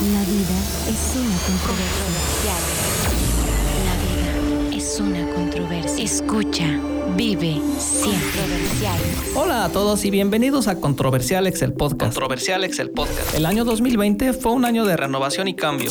La vida es una controversia. La vida es una controversia. Escucha, vive, siempre. Hola a todos y bienvenidos a Controversialex el podcast. Controversialex el podcast. El año 2020 fue un año de renovación y cambio.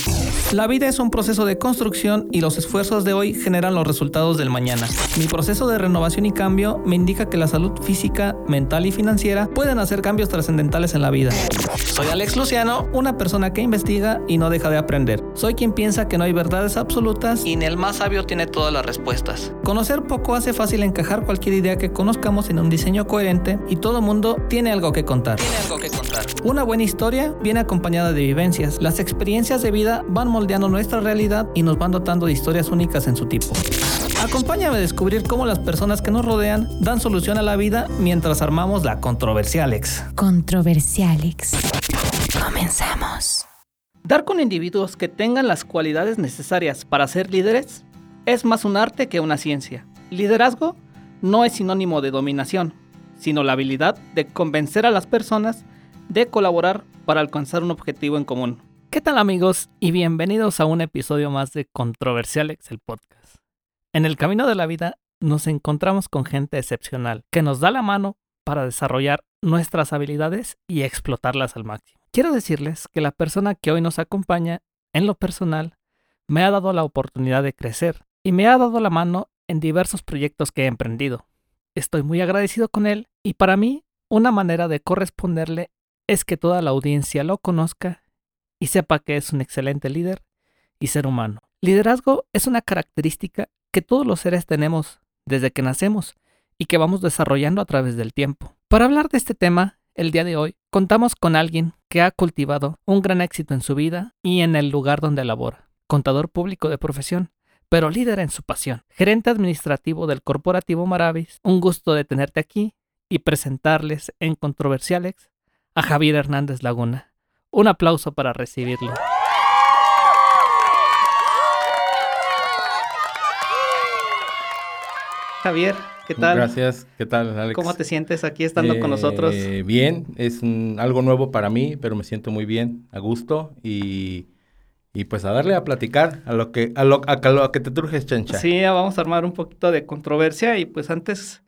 La vida es un proceso de construcción y los esfuerzos de hoy generan los resultados del mañana. Mi proceso de renovación y cambio me indica que la salud física, mental y financiera pueden hacer cambios trascendentales en la vida. Soy Alex Luciano, una persona que investiga y no deja de aprender. Soy quien piensa que no hay verdades absolutas y ni el más sabio tiene todas las respuestas. Conocer poco hace fácil encajar cualquier idea que conozcamos en un diseño coherente y todo mundo tiene algo que contar. Una buena historia viene acompañada de vivencias. Las experiencias de vida van nuestra realidad y nos van dotando de historias únicas en su tipo. Acompáñame a descubrir cómo las personas que nos rodean dan solución a la vida mientras armamos la Controversialex. Controversialex. Comenzamos. Dar con individuos que tengan las cualidades necesarias para ser líderes es más un arte que una ciencia. Liderazgo no es sinónimo de dominación, sino la habilidad de convencer a las personas de colaborar para alcanzar un objetivo en común. ¿Qué tal amigos? Y bienvenidos a un episodio más de Controversialex, el podcast. En el camino de la vida nos encontramos con gente excepcional que nos da la mano para desarrollar nuestras habilidades y explotarlas al máximo. Quiero decirles que la persona que hoy nos acompaña, en lo personal, me ha dado la oportunidad de crecer y me ha dado la mano en diversos proyectos que he emprendido. Estoy muy agradecido con él y para mí una manera de corresponderle es que toda la audiencia lo conozca y sepa que es un excelente líder y ser humano. Liderazgo es una característica que todos los seres tenemos desde que nacemos y que vamos desarrollando a través del tiempo. Para hablar de este tema, el día de hoy contamos con alguien que ha cultivado un gran éxito en su vida y en el lugar donde labora. Contador público de profesión, pero líder en su pasión. Gerente administrativo del corporativo Maravis. Un gusto de tenerte aquí y presentarles en Controversialex a Javier Hernández Laguna. Un aplauso para recibirlo. Javier, ¿qué tal? Gracias, ¿qué tal, Alex? ¿Cómo te sientes aquí estando con nosotros? Eh, bien, es un- algo nuevo para mí, pero me siento muy bien, a gusto y, y pues a darle a platicar a lo que a lo, a lo que te trujes, chancha. Sí, ya vamos a armar un poquito de controversia y pues antes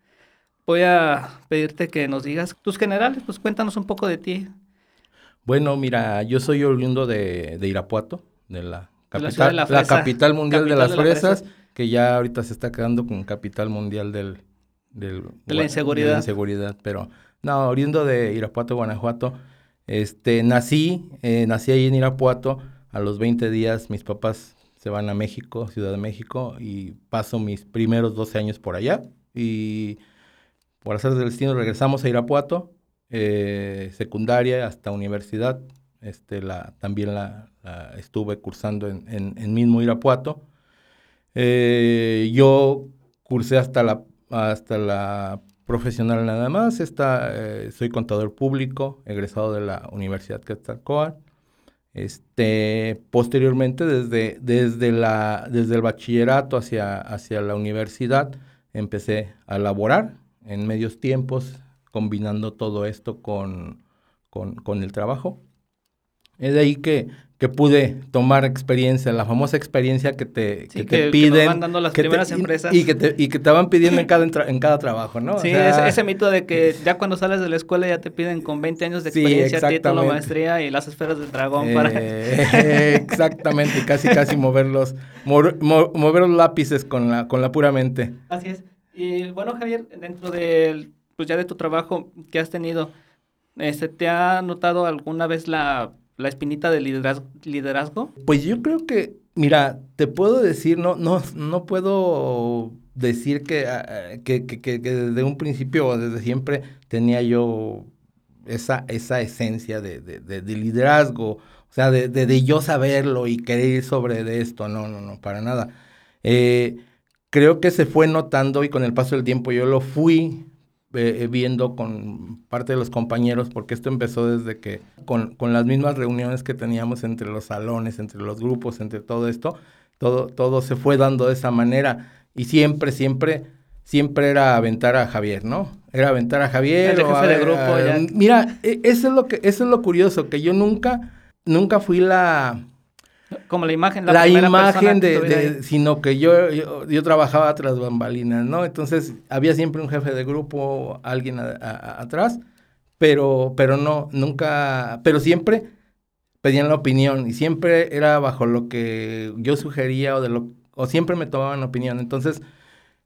voy a pedirte que nos digas tus generales, pues cuéntanos un poco de ti. Bueno, mira, yo soy oriundo de, de Irapuato, de la De la capital, de la la, capital mundial Capital de las la fresas, fresa. que ya ahorita se está quedando con capital mundial del, del De la gua- inseguridad. de la inseguridad, pero no, oriundo de Irapuato, Guanajuato. Este, nací, eh, nací ahí en Irapuato. A los 20 días mis papás se van a México, Ciudad de México, y paso mis primeros 12 años por allá. Y por hacer del destino regresamos a Irapuato, eh, secundaria hasta universidad. Este, la, también la, estuve cursando en, en, en mismo Irapuato. Eh, yo cursé hasta la, hasta la profesional nada más. Esta, eh, soy contador público, egresado de la Universidad Quetzalcóatl. Este, posteriormente, desde, desde, la, desde el bachillerato hacia, hacia la universidad, empecé a laborar en medios tiempos, combinando todo esto con, con, con el trabajo. Es de ahí que, que pude tomar experiencia, la famosa experiencia que te, Sí, que que- te que nos piden. van dando las que primeras empresas. Y, que te, y que te van pidiendo en cada, en cada trabajo, ¿no? O Sí, sea, ese, ese mito de que ya cuando sales de la escuela ya te piden con 20 años de Sí, experiencia, título, exactamente. maestría y las esferas del dragón para... eh, exactamente, casi casi moverlos, mo- mo- mover los lápices con la, con la pura mente. Así es. Y bueno, Javier, dentro del, pues ya de tu trabajo que has tenido, este, ¿te ha notado alguna vez la, la espinita de liderazgo? Pues yo creo que, mira, te puedo decir, no, no, no puedo decir que, ah, que, que, que- desde un principio o desde siempre tenía yo esa, esa esencia de, de, de- de liderazgo, o sea, de, de, yo saberlo y querer ir sobre esto, no, no, no, para nada. Eh, creo que se fue notando y con el paso del tiempo yo lo fui eh, eh, viendo con parte de los compañeros, porque esto empezó desde que con, con las mismas reuniones que teníamos entre los salones, entre los grupos, entre todo esto, todo, todo se fue dando de esa manera. Y siempre, siempre, siempre era aventar a Javier, ¿no? Era aventar a Javier. El o jefe a de ver, grupo, a- ya. Mira, e- eso es lo que, eso es lo curioso, que yo nunca nunca fui la como la imagen, la, la imagen de, sino que yo, yo, trabajaba tras bambalinas, ¿no? Entonces había siempre un jefe de grupo, alguien atrás, pero, pero no, nunca, pero siempre pedían la opinión y siempre era bajo lo que yo sugería o de lo, o siempre me tomaban opinión. Entonces,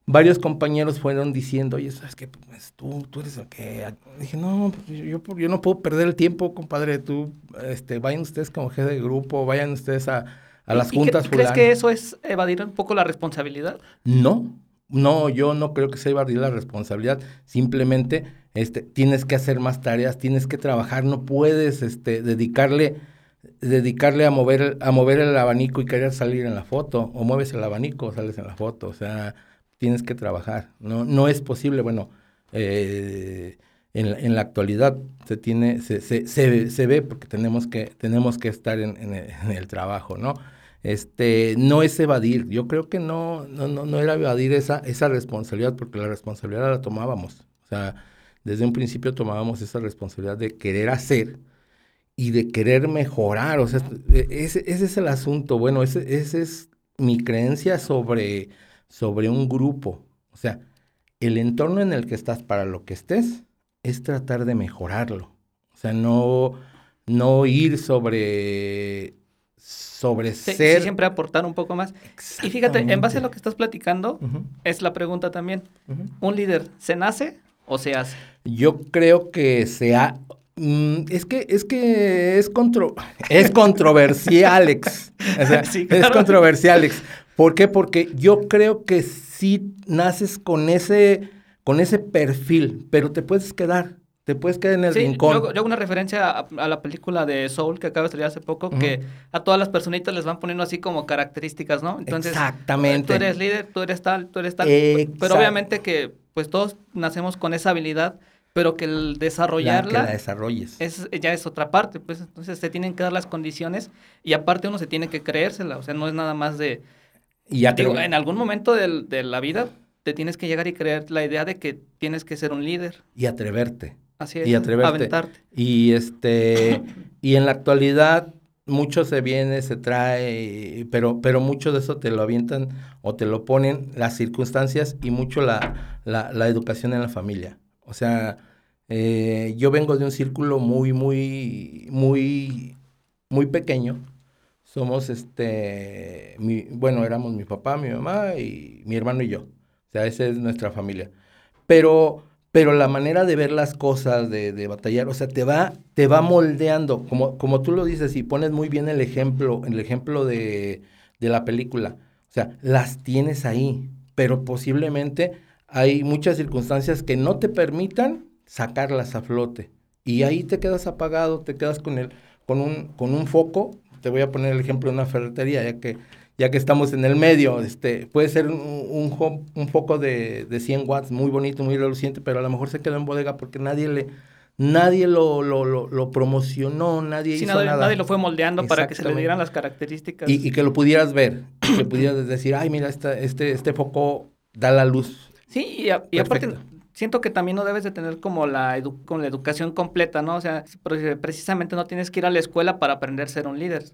varios compañeros fueron diciendo, oye, ¿sabes qué? Pues, tú, tú eres el que... Dije, no, pues, yo, yo no puedo perder el tiempo, compadre. Tú, este, vayan ustedes como jefe de grupo, vayan ustedes a, a las juntas. ¿Y ¿Crees que eso es evadir un poco la responsabilidad? No, no, yo no creo que sea evadir la responsabilidad. Simplemente, este, tienes que hacer más tareas, tienes que trabajar, no puedes, este, dedicarle dedicarle a mover a mover el abanico y querer salir en la foto o mueves el abanico sales en la foto o sea tienes que trabajar. No, no es posible, bueno, eh, en, la actualidad se tiene, se, se, se, ve porque tenemos que, tenemos que estar en, el, trabajo, ¿no? Este, no es evadir, yo creo que no, no, no, no era evadir esa, esa responsabilidad, porque la responsabilidad la tomábamos. O sea, desde un principio tomábamos esa responsabilidad de querer hacer y de querer mejorar. O sea, ese, es el asunto. Bueno, ese, ese es mi creencia sobre sobre un grupo. O sea, el entorno en el que estás para lo que estés es tratar de mejorarlo. O sea, no, no ir sobre, sobre ser... siempre aportar un poco más. Y fíjate, en base a lo que estás platicando, es la pregunta también. ¿Un líder se nace o se hace? Yo creo que se ha... Mm, es que es que es contro es controversial, Alex. Es controversial, Alex. ¿Por qué? Porque yo creo que sí naces con ese, con ese perfil, pero te puedes quedar. Te puedes quedar en el rincón. Yo, yo hago una referencia a, la película de Soul que acaba de salir hace poco, que a todas las personitas les van poniendo así como características, ¿no? Entonces, Exactamente. Tú eres líder, tú eres tal, tú eres tal. Pero obviamente que pues todos nacemos con esa habilidad, pero que el desarrollarla... que la desarrolles. Es, ya es otra parte, pues entonces se tienen que dar las condiciones y aparte uno se tiene que creérsela, o sea, no es nada más de y ya en algún momento de la vida te tienes que llegar y creer la idea de que tienes que ser un líder. Y atreverte. Así es. Y atreverte. Aventarte. Y este, y en la actualidad mucho se viene, se trae, pero, pero mucho de eso te lo avientan o te lo ponen las circunstancias y mucho la, la, educación en la familia. O sea, eh, yo vengo de un círculo muy, muy, muy, muy pequeño somos este, mi, bueno, éramos mi papá, mi mamá y mi hermano y yo. O sea, esa es nuestra familia. Pero, pero la manera de ver las cosas, de, de batallar, o sea, te va, te va moldeando, como, como tú lo dices y pones muy bien el ejemplo, el ejemplo de, de la película. O sea, las tienes ahí, pero posiblemente hay muchas circunstancias que no te permitan sacarlas a flote. Y ahí te quedas apagado, te quedas con, el, con, un, con un foco te voy a poner el ejemplo de una ferretería, ya que, ya que estamos en el medio, este, puede ser un, un, foco de, de, 100 watts, muy bonito, muy reluciente, pero a lo mejor se quedó en bodega porque nadie le... Nadie lo, lo, lo, promocionó, nadie hizo nadie, nada. Nadie lo fue moldeando para que se le dieran las características. Y, y que lo pudieras ver, que pudieras decir, ay, mira, esta, este, este foco da la luz. Sí, y, y aparte siento que también no debes de tener como la, con la educación completa, ¿no? O sea, precisamente no tienes que ir a la escuela para aprender a ser un líder.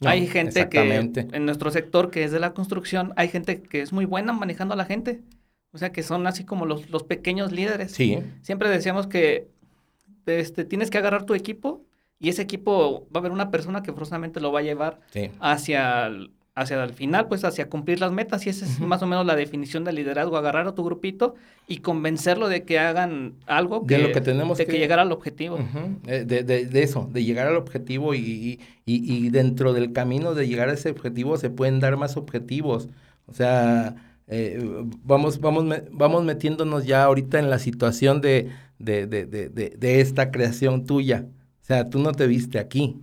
hay gente que en nuestro sector que es de la construcción, hay gente que es muy buena manejando a la gente. O sea, que son así como los, los pequeños líderes. Sí. Siempre decíamos que este, tienes que agarrar tu equipo y ese equipo va a haber una persona que forzosamente lo va a llevar hacia hacia el final, pues hacia cumplir las metas y esa es más o menos la definición del liderazgo, agarrar a tu grupito y convencerlo de que hagan algo que, de lo que tenemos de que, llegar al objetivo. Eh, de, de, de, eso, de llegar al objetivo y, y, y, dentro del camino de llegar a ese objetivo se pueden dar más objetivos. O sea, eh, vamos, vamos, vamos metiéndonos ya ahorita en la situación de, de, de, de, de esta creación tuya. O sea, tú no te viste aquí.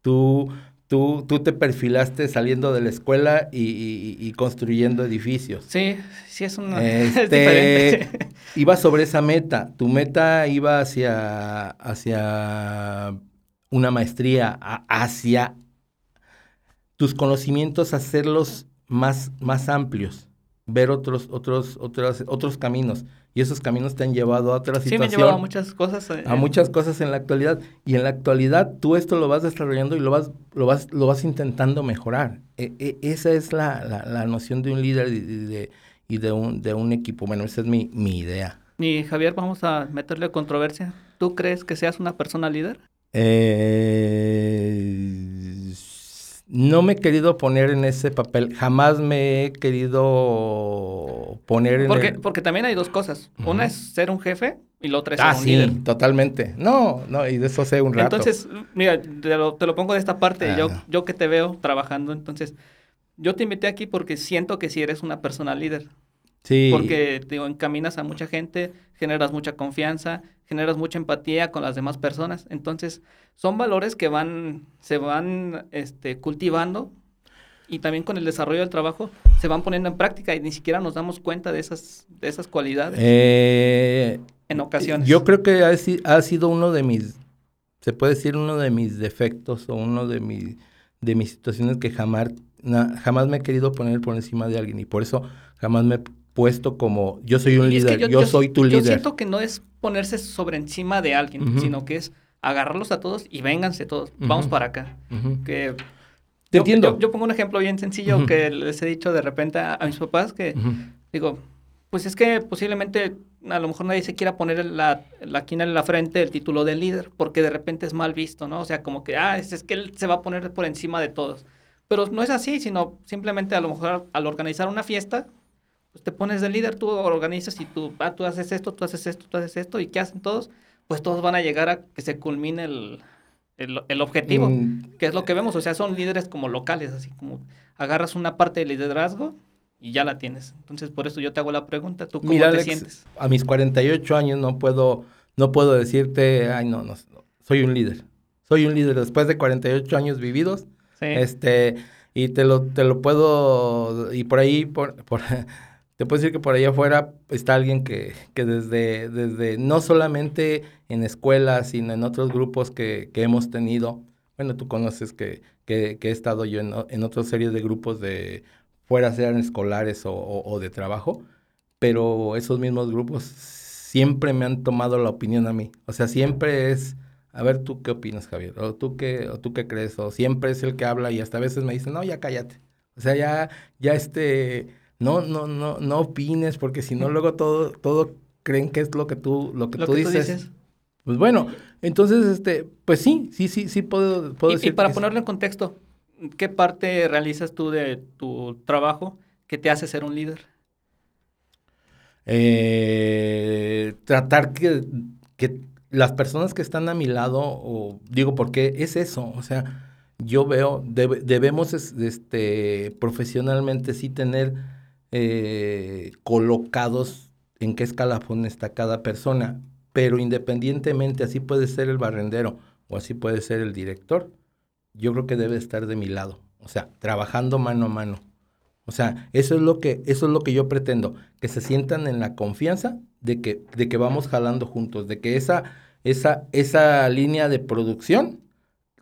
Tú Tú, tú te perfilaste saliendo de la escuela y, construyendo edificios. Sí, sí es una... Este, iba sobre esa meta. Tu meta iba hacia, hacia una maestría, hacia tus conocimientos, hacerlos más, más amplios. ver otros, otros, otros, otros caminos. Y esos caminos te han llevado a otras Sí, me han llevado a muchas cosas. eh, a muchas cosas en la actualidad. Y en la actualidad tú esto lo vas desarrollando y lo vas, lo vas, lo vas intentando mejorar. E- e- esa es la, la, la noción de un líder y de, y de, un, de un equipo. Bueno, esa es mi, mi idea. Y Javier, vamos a meterle controversia. ¿Tú crees que seas una persona líder? Eh, no me he querido poner en ese papel. Jamás me he querido poner en Porque, el... porque también hay dos cosas. Una es ser un jefe y la otra es Ah, ser un sí, líder. totalmente. No, no, y de eso sé un rato. Entonces, mira, te lo, te lo pongo de esta parte. Yo, Ah. yo que te veo trabajando, entonces, yo te invité aquí porque siento que si eres una persona líder. sí. Porque, te digo, encaminas a mucha gente, generas mucha confianza, generas mucha empatía con las demás personas. Entonces, son valores que van, se van este, cultivando y también con el desarrollo del trabajo se van poniendo en práctica y ni siquiera nos damos cuenta de esas, de esas cualidades Eh, en ocasiones. Yo creo que ha, ha sido uno de mis, se puede decir uno de mis defectos o uno de, mi- de mis situaciones que jamás, na- jamás me he querido poner por encima de alguien y por eso jamás me he puesto como yo soy un líder, yo, soy tu Yo líder. siento que no es ponerse sobre encima de alguien, sino que es agarrarlos a todos y vénganse todos. Vamos para acá. Que Te yo, entiendo. Yo, yo pongo un ejemplo bien sencillo que les he dicho de repente a, a mis papás que digo, pues es que posiblemente a lo mejor nadie se quiera poner la, la quina en la frente el título de líder, porque de repente es mal visto, ¿no? O sea, como que, ah, es, es que él se va a poner por encima de todos. Pero no es así, sino simplemente a lo mejor al organizar una fiesta, pues te pones de líder, tú organizas y tú, ah, tú haces esto, tú haces esto, tú haces esto, ¿y qué hacen todos? Pues todos van a llegar a que se culmine el, el, el objetivo, Mm, que es lo que vemos, o sea, son líderes como locales, así como agarras una parte del liderazgo y ya la tienes. Entonces, por eso yo te hago la pregunta, ¿tú cómo Mira, te Alex, sientes? a mis 48 años no puedo, no puedo decirte, ay, no, no, soy un líder. Soy un líder después de 48 años vividos. Sí. Este, y te lo, te lo puedo, y por ahí, por, por- te puedo decir que por ahí afuera está alguien que, que desde, desde, no solamente en escuelas, sino en otros grupos que, que hemos tenido, bueno, tú conoces que, que, he estado yo en, en otra serie de grupos de, fuera sean escolares o, o- o de trabajo, pero esos mismos grupos siempre me han tomado la opinión a mí. O sea, siempre es, a ver, ¿tú qué opinas, Javier? ¿O tú qué, o tú qué crees? O siempre es el que habla y hasta a veces me dicen, no, ya cállate. O sea, ya, ya este, no, no, no, no opines, porque si no luego todo, todo creen que es lo que tú, lo que Lo tú que tú dices. Pues bueno, entonces, este, pues sí, sí, sí, sí puedo, puedo Y, y decir para sí. ponerlo en contexto, ¿qué parte realizas tú de tu trabajo que te hace ser un líder? Eh, tratar que, que las personas que están a mi lado, o digo, porque es eso, o sea, yo veo, debe- debemos es- este, profesionalmente sí tener eh, colocados en qué escalafón está cada persona, pero independientemente, así puede ser el barrendero o así puede ser el director, yo creo que debe estar de mi lado, o sea, trabajando mano a mano. O sea, eso es lo que, eso es lo que yo pretendo, que se sientan en la confianza de que, de que vamos jalando juntos, de que esa, esa, esa línea de producción,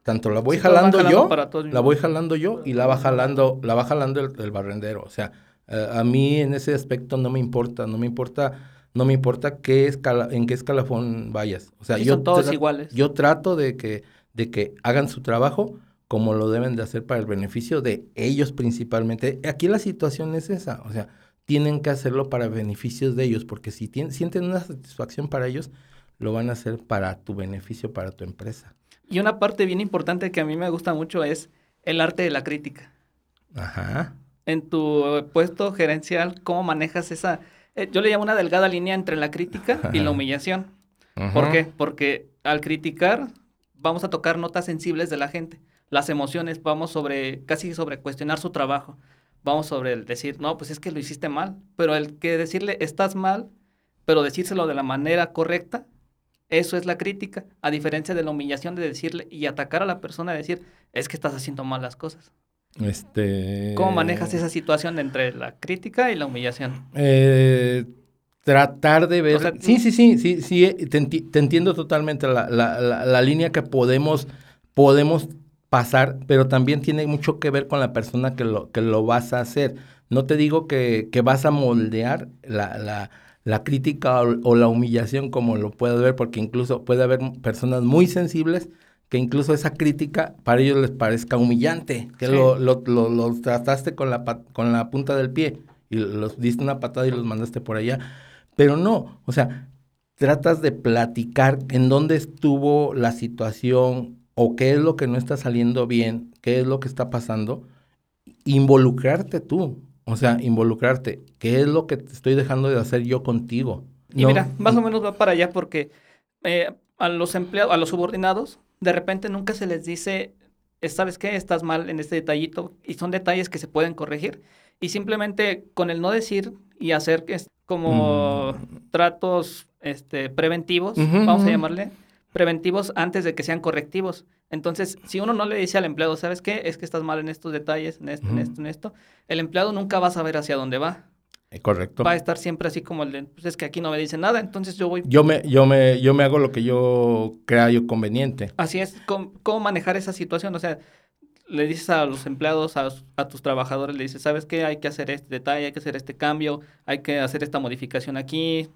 tanto la voy Sí, jalando, yo, la voy jalando yo y la va jalando, la va jalando el, el barrendero. O sea, eh, a mí en ese aspecto no me importa, no me importa, no me importa qué escala, en qué escalafón vayas. O sea, Sí, yo son todos iguales. Yo trato de que, de que hagan su trabajo como lo deben de hacer para el beneficio de ellos principalmente. Aquí la situación es esa, o sea, tienen que hacerlo para beneficios de ellos, porque si tien- sienten una satisfacción para ellos, lo van a hacer para tu beneficio, para tu empresa. Y una parte bien importante que a mí me gusta mucho es el arte de la crítica. Ajá. En tu puesto gerencial, ¿cómo manejas esa? eh, yo le llamo una delgada línea entre la crítica y la humillación. ¿Por qué? Porque al criticar vamos a tocar notas sensibles de la gente. Las emociones, vamos sobre, casi sobre cuestionar su trabajo. Vamos sobre el decir, no, pues es que lo hiciste mal. Pero el que decirle, estás mal, pero decírselo de la manera correcta, eso es la crítica. A diferencia de la humillación de decirle y atacar a la persona, decir, es que estás haciendo mal las cosas. Este. ¿Cómo manejas esa situación entre la crítica y la humillación? Eh, tratar de ver. O sea, sí, sí, sí, sí, sí, eh, te, enti- te entiendo totalmente la, la- la- la línea que podemos, podemos pasar, pero también tiene mucho que ver con la persona que lo, que lo vas a hacer. no te digo que, que vas a moldear la, la, la crítica o, la humillación como lo puedes ver, porque incluso puede haber personas muy sensibles que incluso esa crítica para ellos les parezca humillante, que lo, lo, lo, trataste con la, con la punta del pie y los diste una patada y los mandaste por allá. Pero no, o sea, tratas de platicar en dónde estuvo la situación o qué es lo que no está saliendo bien, qué es lo que está pasando, involucrarte tú, o sea, involucrarte, qué es lo que estoy dejando de hacer yo contigo. Y mira, más o menos va para allá porque eh, a los empleados, a los subordinados, de repente nunca se les dice, ¿sabes qué? Estás mal en este detallito y son detalles que se pueden corregir. Y simplemente con el no decir y hacer como mm. tratos este, preventivos, vamos a llamarle, preventivos antes de que sean correctivos. Entonces, si uno no le dice al empleado, ¿sabes qué? Es que estás mal en estos detalles, en esto, en esto, en esto, el empleado nunca va a saber hacia dónde va. Eh, correcto. Va a estar siempre así como el de, pues es que aquí no me dice nada, entonces yo voy. Yo me, yo me, yo me hago lo que yo crea yo conveniente. Así es, ¿cómo, manejar esa situación? O sea, le dices a los empleados, a, a, tus trabajadores, le dices, ¿sabes qué? Hay que hacer este detalle, hay que hacer este cambio, hay que hacer esta modificación aquí.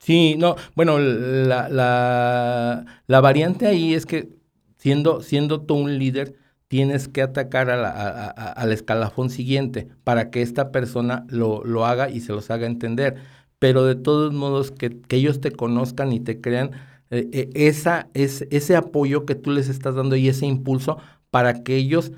Sí, no, bueno, la, la, la variante ahí es que siendo, siendo tú un líder, tienes que atacar a la, al escalafón siguiente para que esta persona lo, lo, haga y se los haga entender. Pero de todos modos, que, que ellos te conozcan y te crean eh, eh, esa, es, ese apoyo que tú les estás dando y ese impulso para que ellos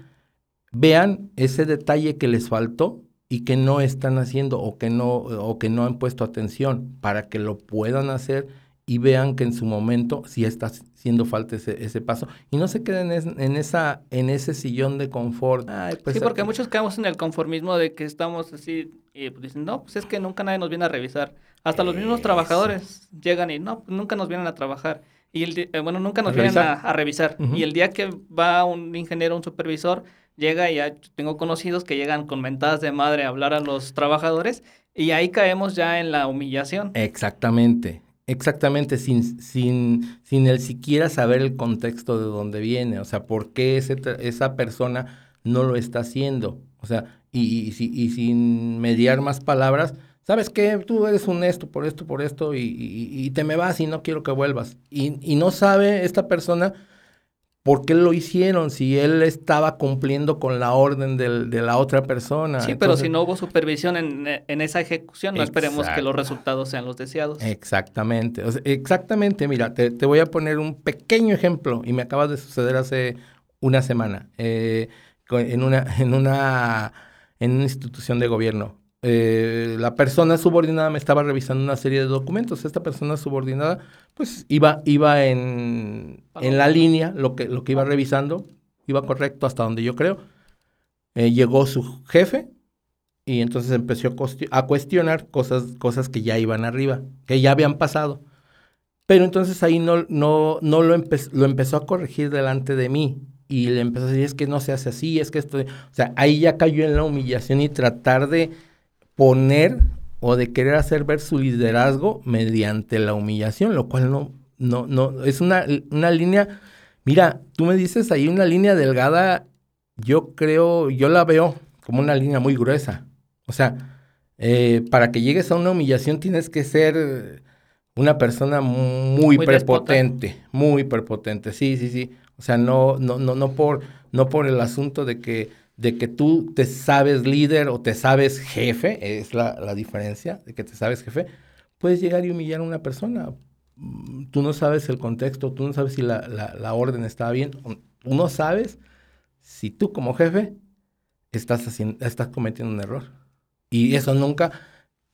vean ese detalle que les faltó y que no están haciendo o que no, o que no han puesto atención para que lo puedan hacer y vean que en su momento sí está haciendo falta ese, ese paso y no se queden en, esa, en ese sillón de confort. Pues, sí, porque muchos quedamos en el conformismo de que estamos así y pues dicen, no, pues es que nunca nadie nos viene a revisar. Hasta los mismos trabajadores llegan y no, pues nunca nos vienen a trabajar. Y el, eh, bueno, nunca nos vienen a, revisar. Y el día que va un ingeniero, un supervisor, llega y ya tengo conocidos que llegan con mentadas de madre a hablar a los trabajadores y ahí caemos ya en la humillación. Exactamente. Exactamente, sin, sin, sin el siquiera saber el contexto de dónde viene, o sea, por qué esa persona no lo está haciendo, o sea, y, y, sin mediar más palabras, ¿sabes qué? Tú eres un esto por esto, por esto, y, y, te me vas y no quiero que vuelvas. Y, no sabe esta persona ¿Por qué lo hicieron si él estaba cumpliendo con la orden de la otra persona? Sí, pero si no hubo supervisión en, esa ejecución, no esperemos que los resultados sean los deseados. Exactamente, exactamente. Mira, te, voy a poner un pequeño ejemplo y me acaba de suceder hace una semana eh, en, una, en, una, en una institución de gobierno. Eh, la persona subordinada me estaba revisando una serie de documentos. Esta persona subordinada, pues iba, iba en, en la línea, lo que, lo que iba revisando, iba correcto hasta donde yo creo. Eh, llegó su jefe y entonces empezó a cuestionar cosas, cosas que ya iban arriba, que ya habían pasado. Pero entonces ahí no, no, no lo, lo empezó a corregir delante de mí y le empezó a decir, es que no se hace así, es que esto... O sea, ahí ya cayó en la humillación y tratar de poner o de querer hacer ver su liderazgo mediante la humillación, lo cual no, no, no, es una, una línea, mira, tú me dices ahí una línea delgada, yo creo, yo la veo como una línea muy gruesa. O sea, eh, para que llegues a una humillación tienes que ser una persona muy, prepotente, muy prepotente, sí, sí, sí. O sea, no, no, no, no por, no por el asunto de que de que tú te sabes líder o te sabes jefe, es la, diferencia, de que te sabes jefe, puedes llegar y humillar a una persona. Mm, tú no sabes el contexto, tú no sabes si la, la, orden está bien, tú no sabes si tú como jefe estás, haciendo, estás cometiendo un error. Y eso nunca,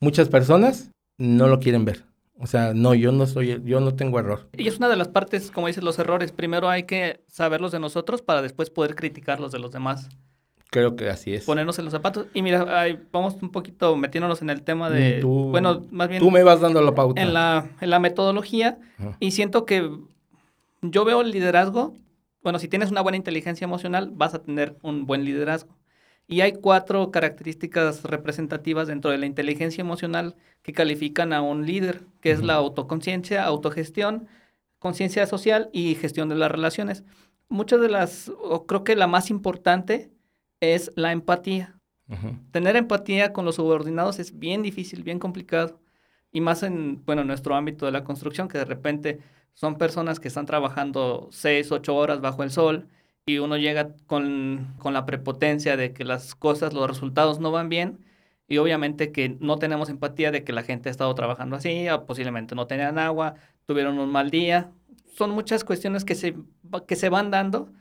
muchas personas no lo quieren ver. O sea, no, yo no soy, yo no tengo error. Y es una de las partes, como dices, los errores. Primero hay que saberlos de nosotros para después poder criticarlos de los demás. Creo que así es. Ponernos en los zapatos. Y mira, ahí vamos un poquito metiéndonos en el tema de... bueno, más bien... Tú me vas dando la pauta. En la, en la metodología. Y siento que yo veo el liderazgo. Bueno, si tienes una buena inteligencia emocional, vas a tener un buen liderazgo. Y hay cuatro características representativas dentro de la inteligencia emocional que califican a un líder, que es la autoconciencia, autogestión, conciencia social y gestión de las relaciones. Muchas de las, o creo que la más importante es la empatía. Tener empatía con los subordinados es bien difícil, bien complicado. Y más en, bueno, en nuestro ámbito de la construcción, que de repente son personas que están trabajando seis, ocho horas bajo el sol y uno llega con, con la prepotencia de que las cosas, los resultados no van bien y obviamente que no tenemos empatía de que la gente ha estado trabajando así, o posiblemente no tenían agua, tuvieron un mal día. Son muchas cuestiones que se, que se van dando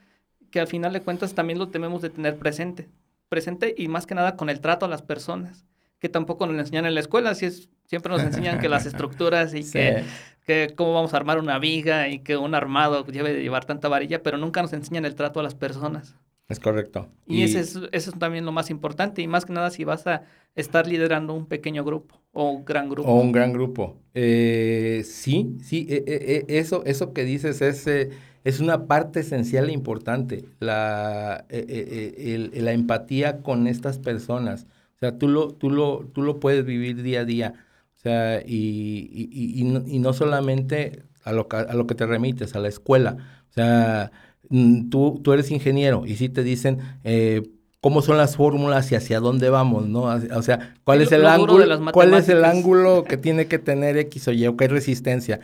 que al final de cuentas también lo tenemos de tener presente. Presente y más que nada con el trato a las personas, que tampoco nos enseñan en la escuela, si es, siempre nos enseñan que las estructuras y que, que cómo vamos a armar una viga y que un armado debe de llevar tanta varilla, pero nunca nos enseñan el trato a las personas. Es correcto. Y, Ese es, eso es también lo más importante. Y más que nada si vas a estar liderando un pequeño grupo o un gran grupo. O un gran grupo. Eh, sí, sí, eh, eh, eso, eso que dices es, es una parte esencial e importante. La, la empatía con estas personas. O sea, tú lo, tú lo, tú lo puedes vivir día a día. O sea, y, y, y, no, y no solamente a lo, a lo que te remites, a la escuela. O sea, Mm, tú, tú eres ingeniero y si te dicen eh, cómo son las fórmulas y hacia dónde vamos, ¿no? O sea, cuál es el ángulo, cuál es el ángulo que tiene que tener X o Y o qué resistencia.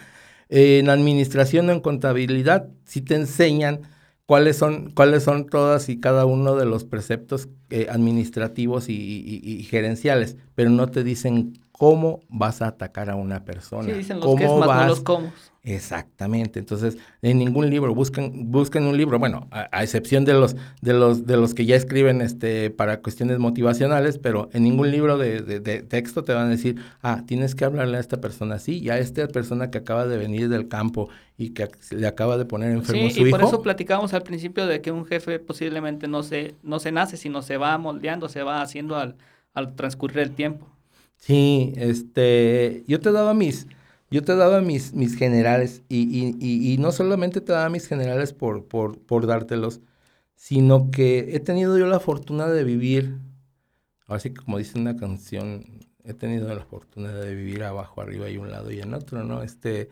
En administración o en contabilidad, si te enseñan cuáles son, cuáles son todas y cada uno de los preceptos eh, administrativos y, gerenciales, pero no te dicen cómo vas a atacar a una persona. Sí, dicen los ¿Cómo vas... los cómo. Exactamente. Entonces, en ningún libro, busquen, busquen un libro, bueno, a, excepción de los, de los, de los que ya escriben este, para cuestiones motivacionales, pero en ningún libro de, de, texto te van a decir, ah, tienes que hablarle a esta persona así, y a esta persona que acaba de venir del campo y que le acaba de poner enfermo sí, su y por eso platicábamos al principio de que un jefe posiblemente no se, no se nace, sino se va moldeando, se va haciendo al, al transcurrir el tiempo. Sí, este, yo te daba mis yo te daba mis, mis generales y, y, y, no solamente te daba mis generales por, por, por dártelos, sino que he tenido yo la fortuna de vivir, así que como dice una canción, he tenido la fortuna de vivir abajo, arriba y un lado y en otro, ¿no? Este,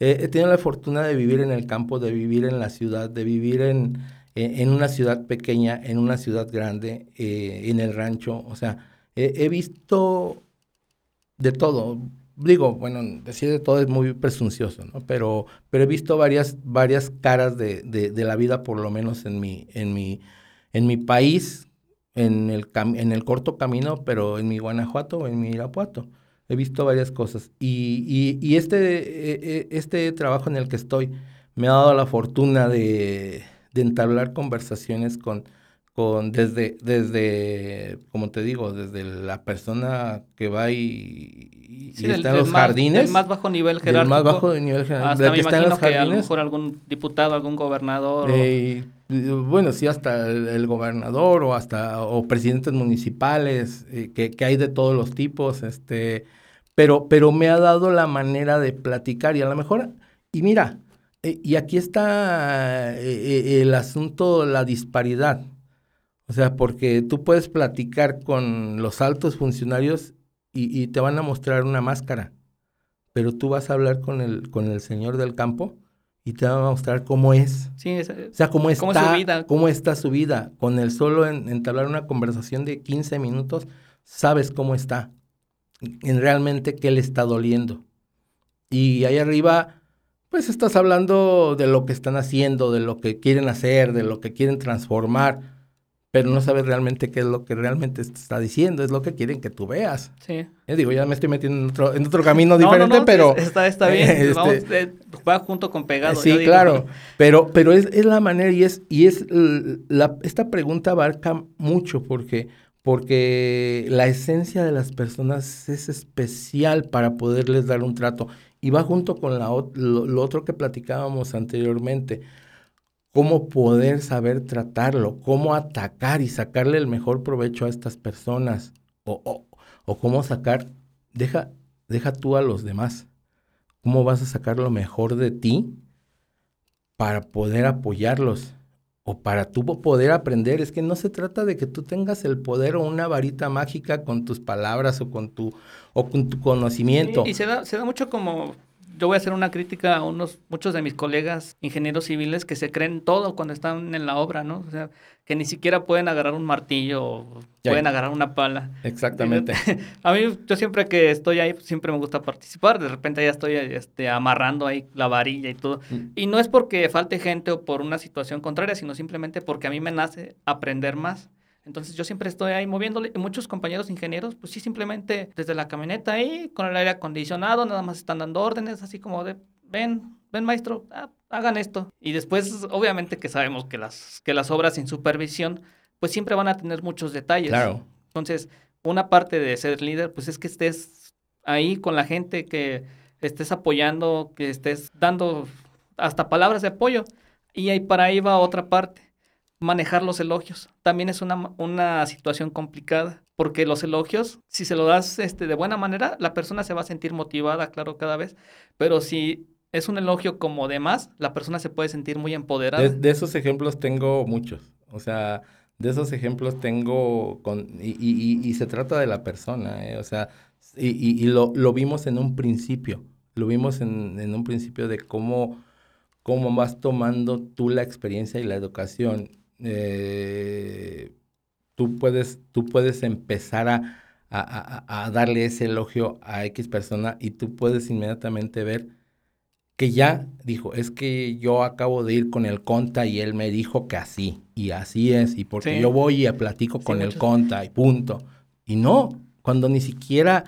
he tenido la fortuna de vivir en el campo, de vivir en la ciudad, de vivir en, en, una ciudad pequeña, en una ciudad grande, eh, en el rancho, o sea, he visto de todo digo, bueno, decir de todo es muy presuncioso, ¿no? Pero, pero he visto varias, varias caras de, de, la vida, por lo menos en mi, en mi, en mi país, en el, en el corto camino, pero en mi Guanajuato, en mi Irapuato. He visto varias cosas. Y, y, y este, e, e, este trabajo en el que estoy me ha dado la fortuna de, de entablar conversaciones con, con desde, desde, como te digo, desde la persona que va y, está en los jardines. Del más bajo nivel jerárquico. más bajo nivel jerárquico. Hasta me imagino que a lo mejor algún diputado, algún gobernador. Eh, bueno, sí, hasta el, gobernador o hasta o presidentes municipales, eh, que, que, hay de todos los tipos, este, pero, pero me ha dado la manera de platicar y a lo mejor, y mira, eh, y aquí está el asunto, la disparidad. O sea, porque tú puedes platicar con los altos funcionarios y, te van a mostrar una máscara, pero tú vas a hablar con el, con el señor del campo y te van a mostrar cómo es. Sí, o sea, cómo está, su vida. cómo está su vida. Con el solo en, entablar una conversación de 15 minutos, sabes cómo está, en realmente qué le está doliendo. Y ahí arriba, pues estás hablando de lo que están haciendo, de lo que quieren hacer, de lo que quieren transformar pero no sabes realmente qué es lo que realmente está diciendo, es lo que quieren que tú veas. Sí. Yo digo, ya me estoy metiendo en otro, en otro camino diferente, pero... Está, está bien, este, Vamos, eh, va junto con pegado. Sí, claro, pero, pero es, es, la manera y es, y es la, esta pregunta abarca mucho porque, porque la esencia de las personas es especial para poderles dar un trato y va junto con la, lo otro que platicábamos anteriormente cómo poder saber tratarlo, cómo atacar y sacarle el mejor provecho a estas personas, o, o, cómo sacar, deja, deja tú a los demás, cómo vas a sacar lo mejor de ti para poder apoyarlos o para tú poder aprender. Es que no se trata de que tú tengas el poder o una varita mágica con tus palabras o con tu, o con tu conocimiento. y se da, se da mucho como yo voy a hacer una crítica a unos, muchos de mis colegas ingenieros civiles que se creen todo cuando están en la obra, ¿no? O sea, que ni siquiera pueden agarrar un martillo o pueden agarrar una pala. Exactamente. A mí, yo siempre que estoy ahí, pues, siempre me gusta participar. De repente ya estoy este, amarrando ahí la varilla y todo. Mm. Y no es porque falte gente o por una situación contraria, sino simplemente porque a mí me nace aprender más. Entonces yo siempre estoy ahí moviéndole. Y muchos compañeros ingenieros, pues sí, simplemente desde la camioneta ahí, con el aire acondicionado, nada más están dando órdenes, así como de, ven, ven maestro, ah, hagan esto. Y después, obviamente que sabemos que las, que las obras sin supervisión, pues siempre van a tener muchos detalles. Claro. Entonces, una parte de ser líder, pues es que estés ahí con la gente, que estés apoyando, que estés dando hasta palabras de apoyo. Y ahí para ahí va otra parte manejar los elogios. También es una, una situación complicada, porque los elogios, si se lo das este, de buena manera, la persona se va a sentir motivada, claro, cada vez, pero si es un elogio como de más, la persona se puede sentir muy empoderada. De, esos ejemplos tengo muchos, o sea, de esos ejemplos tengo, con, y, y, y se trata de la persona, ¿eh? o sea, y, lo, lo, vimos en un principio, lo vimos en, en un principio de cómo, cómo vas tomando tú la experiencia y la educación eh, tú, puedes, tú puedes empezar a, a, darle ese elogio a X persona y tú puedes inmediatamente ver que ya dijo, es que yo acabo de ir con el conta y él me dijo que así, y así es, y porque yo voy y platico con el conta y punto. Y no, cuando ni siquiera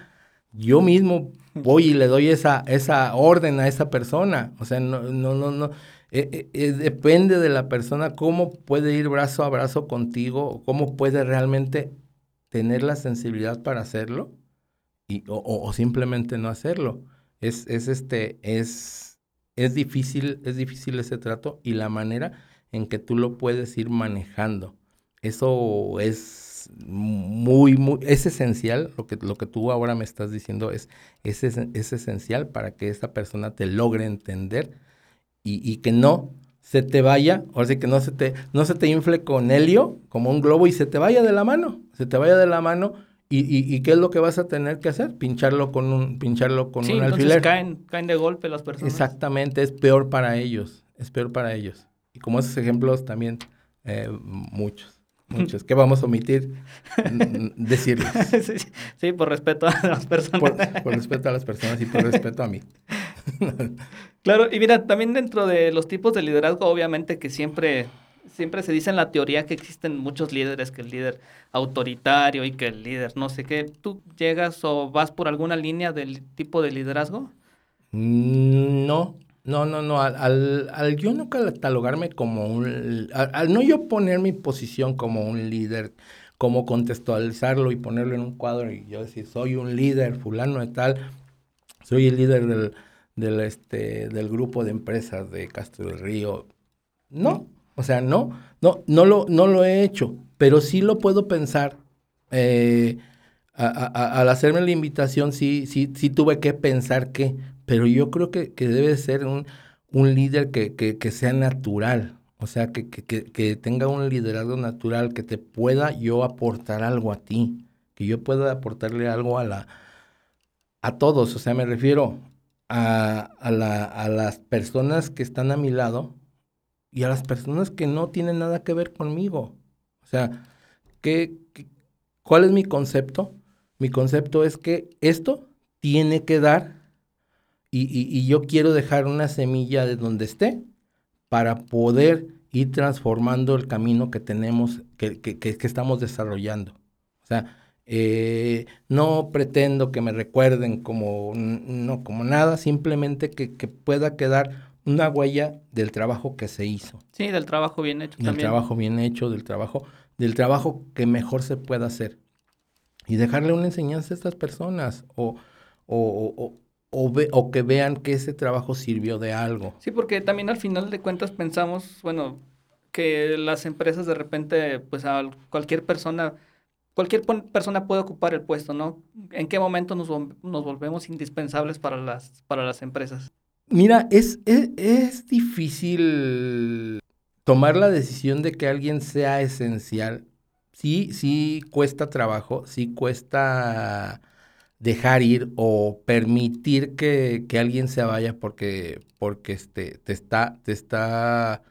yo mismo voy y le doy esa, esa orden a esa persona. O sea, no, no, no, no. Eh, eh, eh, depende de la persona cómo puede ir brazo a brazo contigo, cómo puede realmente tener la sensibilidad para hacerlo y, o, simplemente no hacerlo. Es, es, este, es, es, difícil, es difícil ese trato y la manera en que tú lo puedes ir manejando. Eso es muy, muy, es esencial, lo que, lo que tú ahora me estás diciendo es, es, es esencial para que esa persona te logre entender y, que no se te vaya, o sea, que no se te, no se te infle con helio como un globo y se te vaya de la mano, se te vaya de la mano y, y, ¿qué es lo que vas a tener que hacer? Pincharlo con un, pincharlo con un alfiler. Caen, caen de golpe las personas. Exactamente, es peor para ellos, es peor para ellos. Y como esos ejemplos también, eh, muchos, muchos, que vamos a omitir decirles. Sí, por respeto a las personas. por respeto a las personas y por respeto a mí. claro, y mira, también dentro de los tipos de liderazgo, obviamente que siempre, siempre se dice en la teoría que existen muchos líderes, que el líder autoritario y que el líder no sé qué. ¿Tú llegas o vas por alguna línea del tipo de liderazgo? Mm, no, no, no, no. Al, yo no catalogarme como un... Al, no yo poner mi posición como un líder, como contextualizarlo y ponerlo en un cuadro y yo decir, soy un líder, fulano de tal, soy el líder del del, este, del grupo de empresas de Castro del Río. No, o sea, no, no, no lo, no lo he hecho, pero sí lo puedo pensar. Eh, al hacerme la invitación, sí, sí, sí tuve que pensar que, pero yo creo que, que debe ser un, un líder que, que, que, sea natural, o sea, que, que, tenga un liderazgo natural, que te pueda yo aportar algo a ti, que yo pueda aportarle algo a la a todos, o sea, me refiero a, la, a las personas que están a mi lado y a las personas que no tienen nada que ver conmigo. O sea, ¿qué, cuál es mi concepto? Mi concepto es que esto tiene que dar y, y, yo quiero dejar una semilla de donde esté para poder ir transformando el camino que tenemos, que, que, que estamos desarrollando. O sea, eh, no pretendo que me recuerden como, no, como nada, simplemente que, pueda quedar una huella del trabajo que se hizo. Sí, del trabajo bien hecho. Del trabajo bien hecho, del trabajo, del trabajo que mejor se pueda hacer. Y dejarle una enseñanza a estas personas o, o, o, o que vean que ese trabajo sirvió de algo. Sí, porque también al final de cuentas pensamos, bueno, que las empresas de repente, pues a cualquier persona cualquier persona puede ocupar el puesto, ¿no? ¿En qué momento nos, volvemos indispensables para las, para las empresas? Mira, es, es, difícil tomar la decisión de que alguien sea esencial. Sí, sí cuesta trabajo, sí cuesta dejar ir o permitir que, alguien se vaya porque, porque este, te, está, te está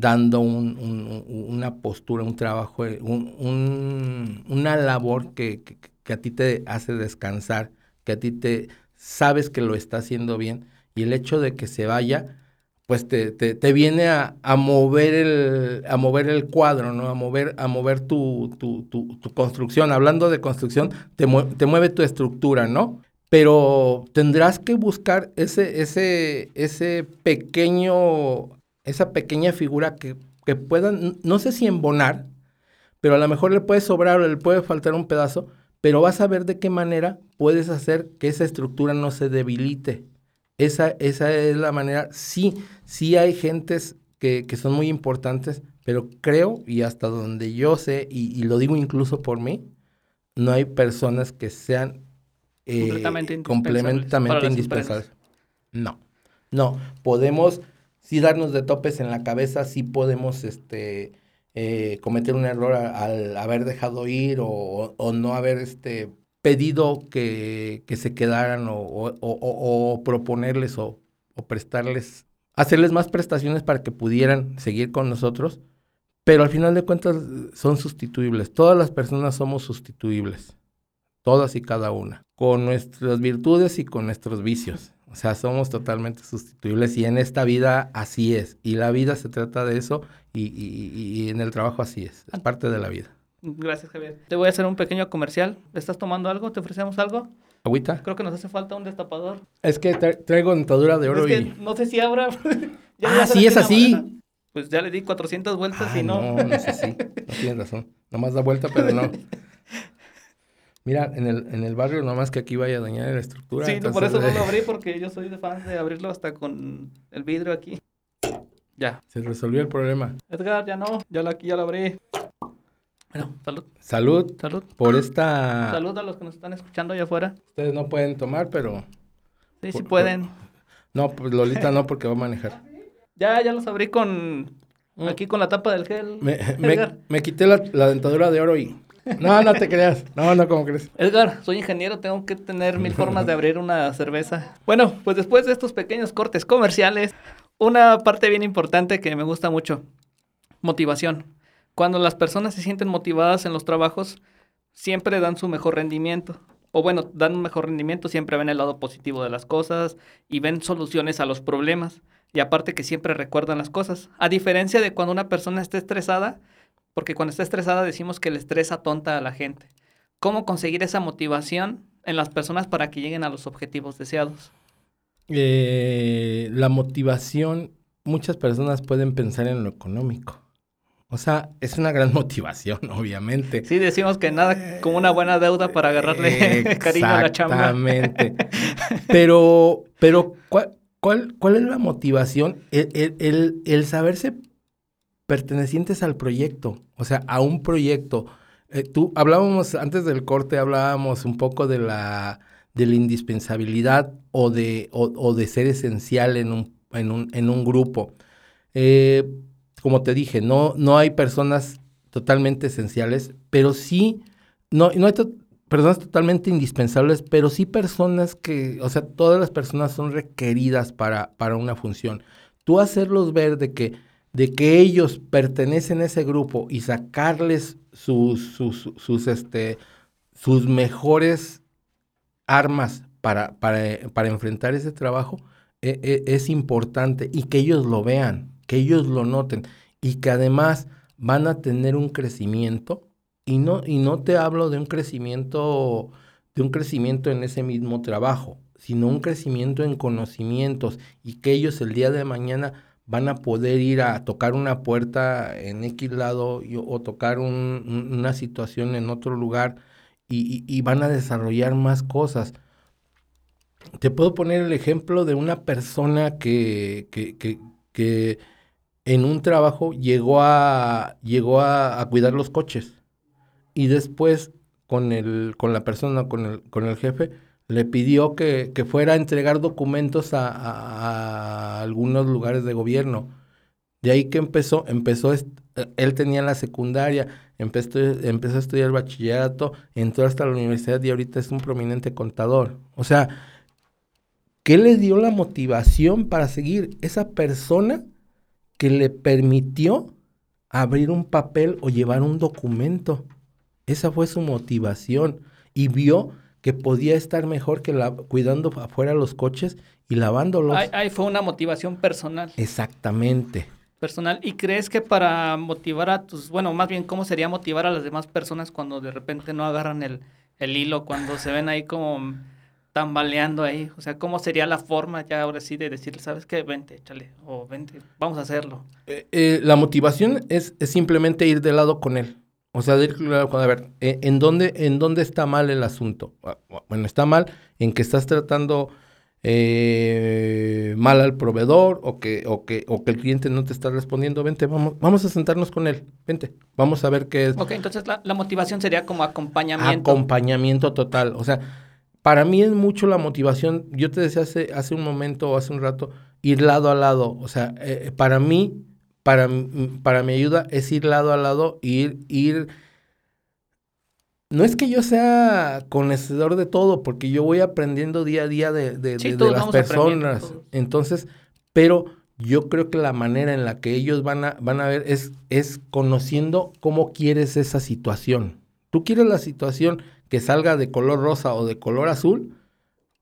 dando una postura, un trabajo, una labor que, que, a ti te hace descansar, que a ti te sabes que lo está haciendo bien y el hecho de que se vaya, pues te, te, viene a, a, mover el, a mover el cuadro, ¿no? A mover, a mover tu, tu, tu, construcción. Hablando de construcción, te, te mueve tu estructura, ¿no? Pero tendrás que buscar ese, ese, ese pequeño, esa pequeña figura que, que pueda, no sé si embonar, pero a lo mejor le puede sobrar o le puede faltar un pedazo, pero vas a ver de qué manera puedes hacer que esa estructura no se debilite. Esa, esa es la manera. Sí, sí hay gentes que, que, son muy importantes, pero creo, y hasta donde yo sé, y, lo digo incluso por mí, no hay personas que sean eh, completamente indispensables. No, no. Podemos sí darnos de topes en la cabeza, sí podemos este, eh, cometer un error al haber dejado ir o, o no haber este, pedido que, se quedaran o, proponerles o, prestarles, hacerles más prestaciones para que pudieran seguir con nosotros, pero al final de cuentas son sustituibles. Todas las personas somos sustituibles, todas y cada una, con nuestras virtudes y con nuestros vicios. O sea, somos totalmente sustituibles y en esta vida así es. Y la vida se trata de eso y, y en el trabajo así es. Es parte de la vida. Gracias, Javier. Te voy a hacer un pequeño comercial. ¿Estás tomando algo? ¿Te ofrecemos algo? ¿Agüita? Creo que nos hace falta un destapador. Es que traigo dentadura de oro es que No sé si abra. ah, sí, es así. Pues ya le di 400 vueltas y no. No, no sé si. No tienes razón. Nomás da vuelta, pero no. Mira, en el, en el barrio, nomás que aquí vaya a dañar la estructura. Sí, por eso no lo abrí, porque yo soy de fan de abrirlo hasta con el vidrio aquí. Ya. Se resolvió el problema. Edgar, ya no. Ya, la, ya lo abrí. Bueno, salud. Salud. Salud. Por esta... Salud a los que nos están escuchando allá afuera. Ustedes no pueden tomar, pero... Sí, sí pueden. No, pues Lolita no, porque va a manejar. Ya, ya los abrí con... Mm. Aquí con la tapa del gel. Me, me, quité la, dentadura de oro y... No, no te creas. No, no, ¿cómo crees? Edgar, soy ingeniero, tengo que tener mil formas de abrir una cerveza. Bueno, pues después de estos pequeños cortes comerciales, una parte bien importante que me gusta mucho. Motivación. Cuando las personas se sienten motivadas en los trabajos, siempre dan su mejor rendimiento. O bueno, dan un mejor rendimiento, siempre ven el lado positivo de las cosas y ven soluciones a los problemas. Y aparte que siempre recuerdan las cosas. A diferencia de cuando una persona está estresada, porque cuando está estresada decimos que el estrés atonta a la gente. ¿Cómo conseguir esa motivación en las personas para que lleguen a los objetivos deseados? Eh, la motivación, muchas personas pueden pensar en lo económico. O sea, es una gran motivación, obviamente. Sí, decimos que nada como una buena deuda para agarrarle cariño a la chamba. Exactamente. pero, pero, ¿cuál, cuál, cuál es la motivación? El, el, el, saberse pertenecientes al proyecto, o sea, a un proyecto. Eh, tú hablábamos antes del corte, hablábamos un poco de la, de la indispensabilidad o de, o, de ser esencial en un, en un, en un grupo. Eh, como te dije, no, no hay personas totalmente esenciales, pero sí, no, no hay personas totalmente indispensables, pero sí personas que, o sea, todas las personas son requeridas para, para una función. Tú hacerlos ver de que, de que ellos pertenecen a ese grupo y sacarles sus, sus, sus, este, sus mejores armas para, para, para enfrentar ese trabajo, e, e, es importante y que ellos lo vean que ellos lo noten y que además van a tener un crecimiento. Y no, y no te hablo de un crecimiento de un crecimiento en ese mismo trabajo, sino un crecimiento en conocimientos y que ellos el día de mañana van a poder ir a tocar una puerta en X lado o tocar una situación en otro lugar y, van a desarrollar más cosas. Te puedo poner el ejemplo de una persona que, en un trabajo llegó a, cuidar los coches y después con, la persona, con el jefe, le pidió que, fuera a entregar documentos a, algunos lugares de gobierno. De ahí que empezó, empezó, él tenía la secundaria, empezó, empezó a estudiar bachillerato, entró hasta la universidad y ahorita es un prominente contador. O sea, ¿qué le dio la motivación para seguir? Esa persona que le permitió abrir un papel o llevar un documento. Esa fue su motivación. Y vio que podía estar mejor que la, cuidando afuera los coches y lavándolos. Ahí, fue una motivación personal. Exactamente. Personal. ¿Y crees que para motivar a tus, bueno, más bien, cómo sería motivar a las demás personas cuando de repente no agarran el, el hilo, cuando se ven ahí como tambaleando ahí? O sea, ¿cómo sería la forma ya ahora sí de decirle, sabes qué, vente, échale, o vente, vamos a hacerlo? Eh, eh, la motivación es, es, simplemente ir de lado con él. O sea, a ver, eh, ¿en dónde, ¿en dónde está mal el asunto? Bueno, está mal en que estás tratando mal al proveedor o que, o, que, o que el cliente no te está respondiendo. Vente, vamos, vamos a sentarnos con él. Vente, vamos a ver qué es. Ok, entonces la, la motivación sería como acompañamiento. Acompañamiento total. O sea, para mí es mucho la motivación. Yo te decía hace, hace un momento o hace un rato, ir lado a lado. O sea, eh, para mí, para, para mi ayuda es ir lado a lado, ir, ir. No es que yo sea conocedor de todo, porque yo voy aprendiendo día a día de, de, las personas. Entonces, pero yo creo que la manera en la que ellos van a, van a ver es, es conociendo cómo quieres esa situación. Tú quieres la situación que salga de color rosa o de color azul,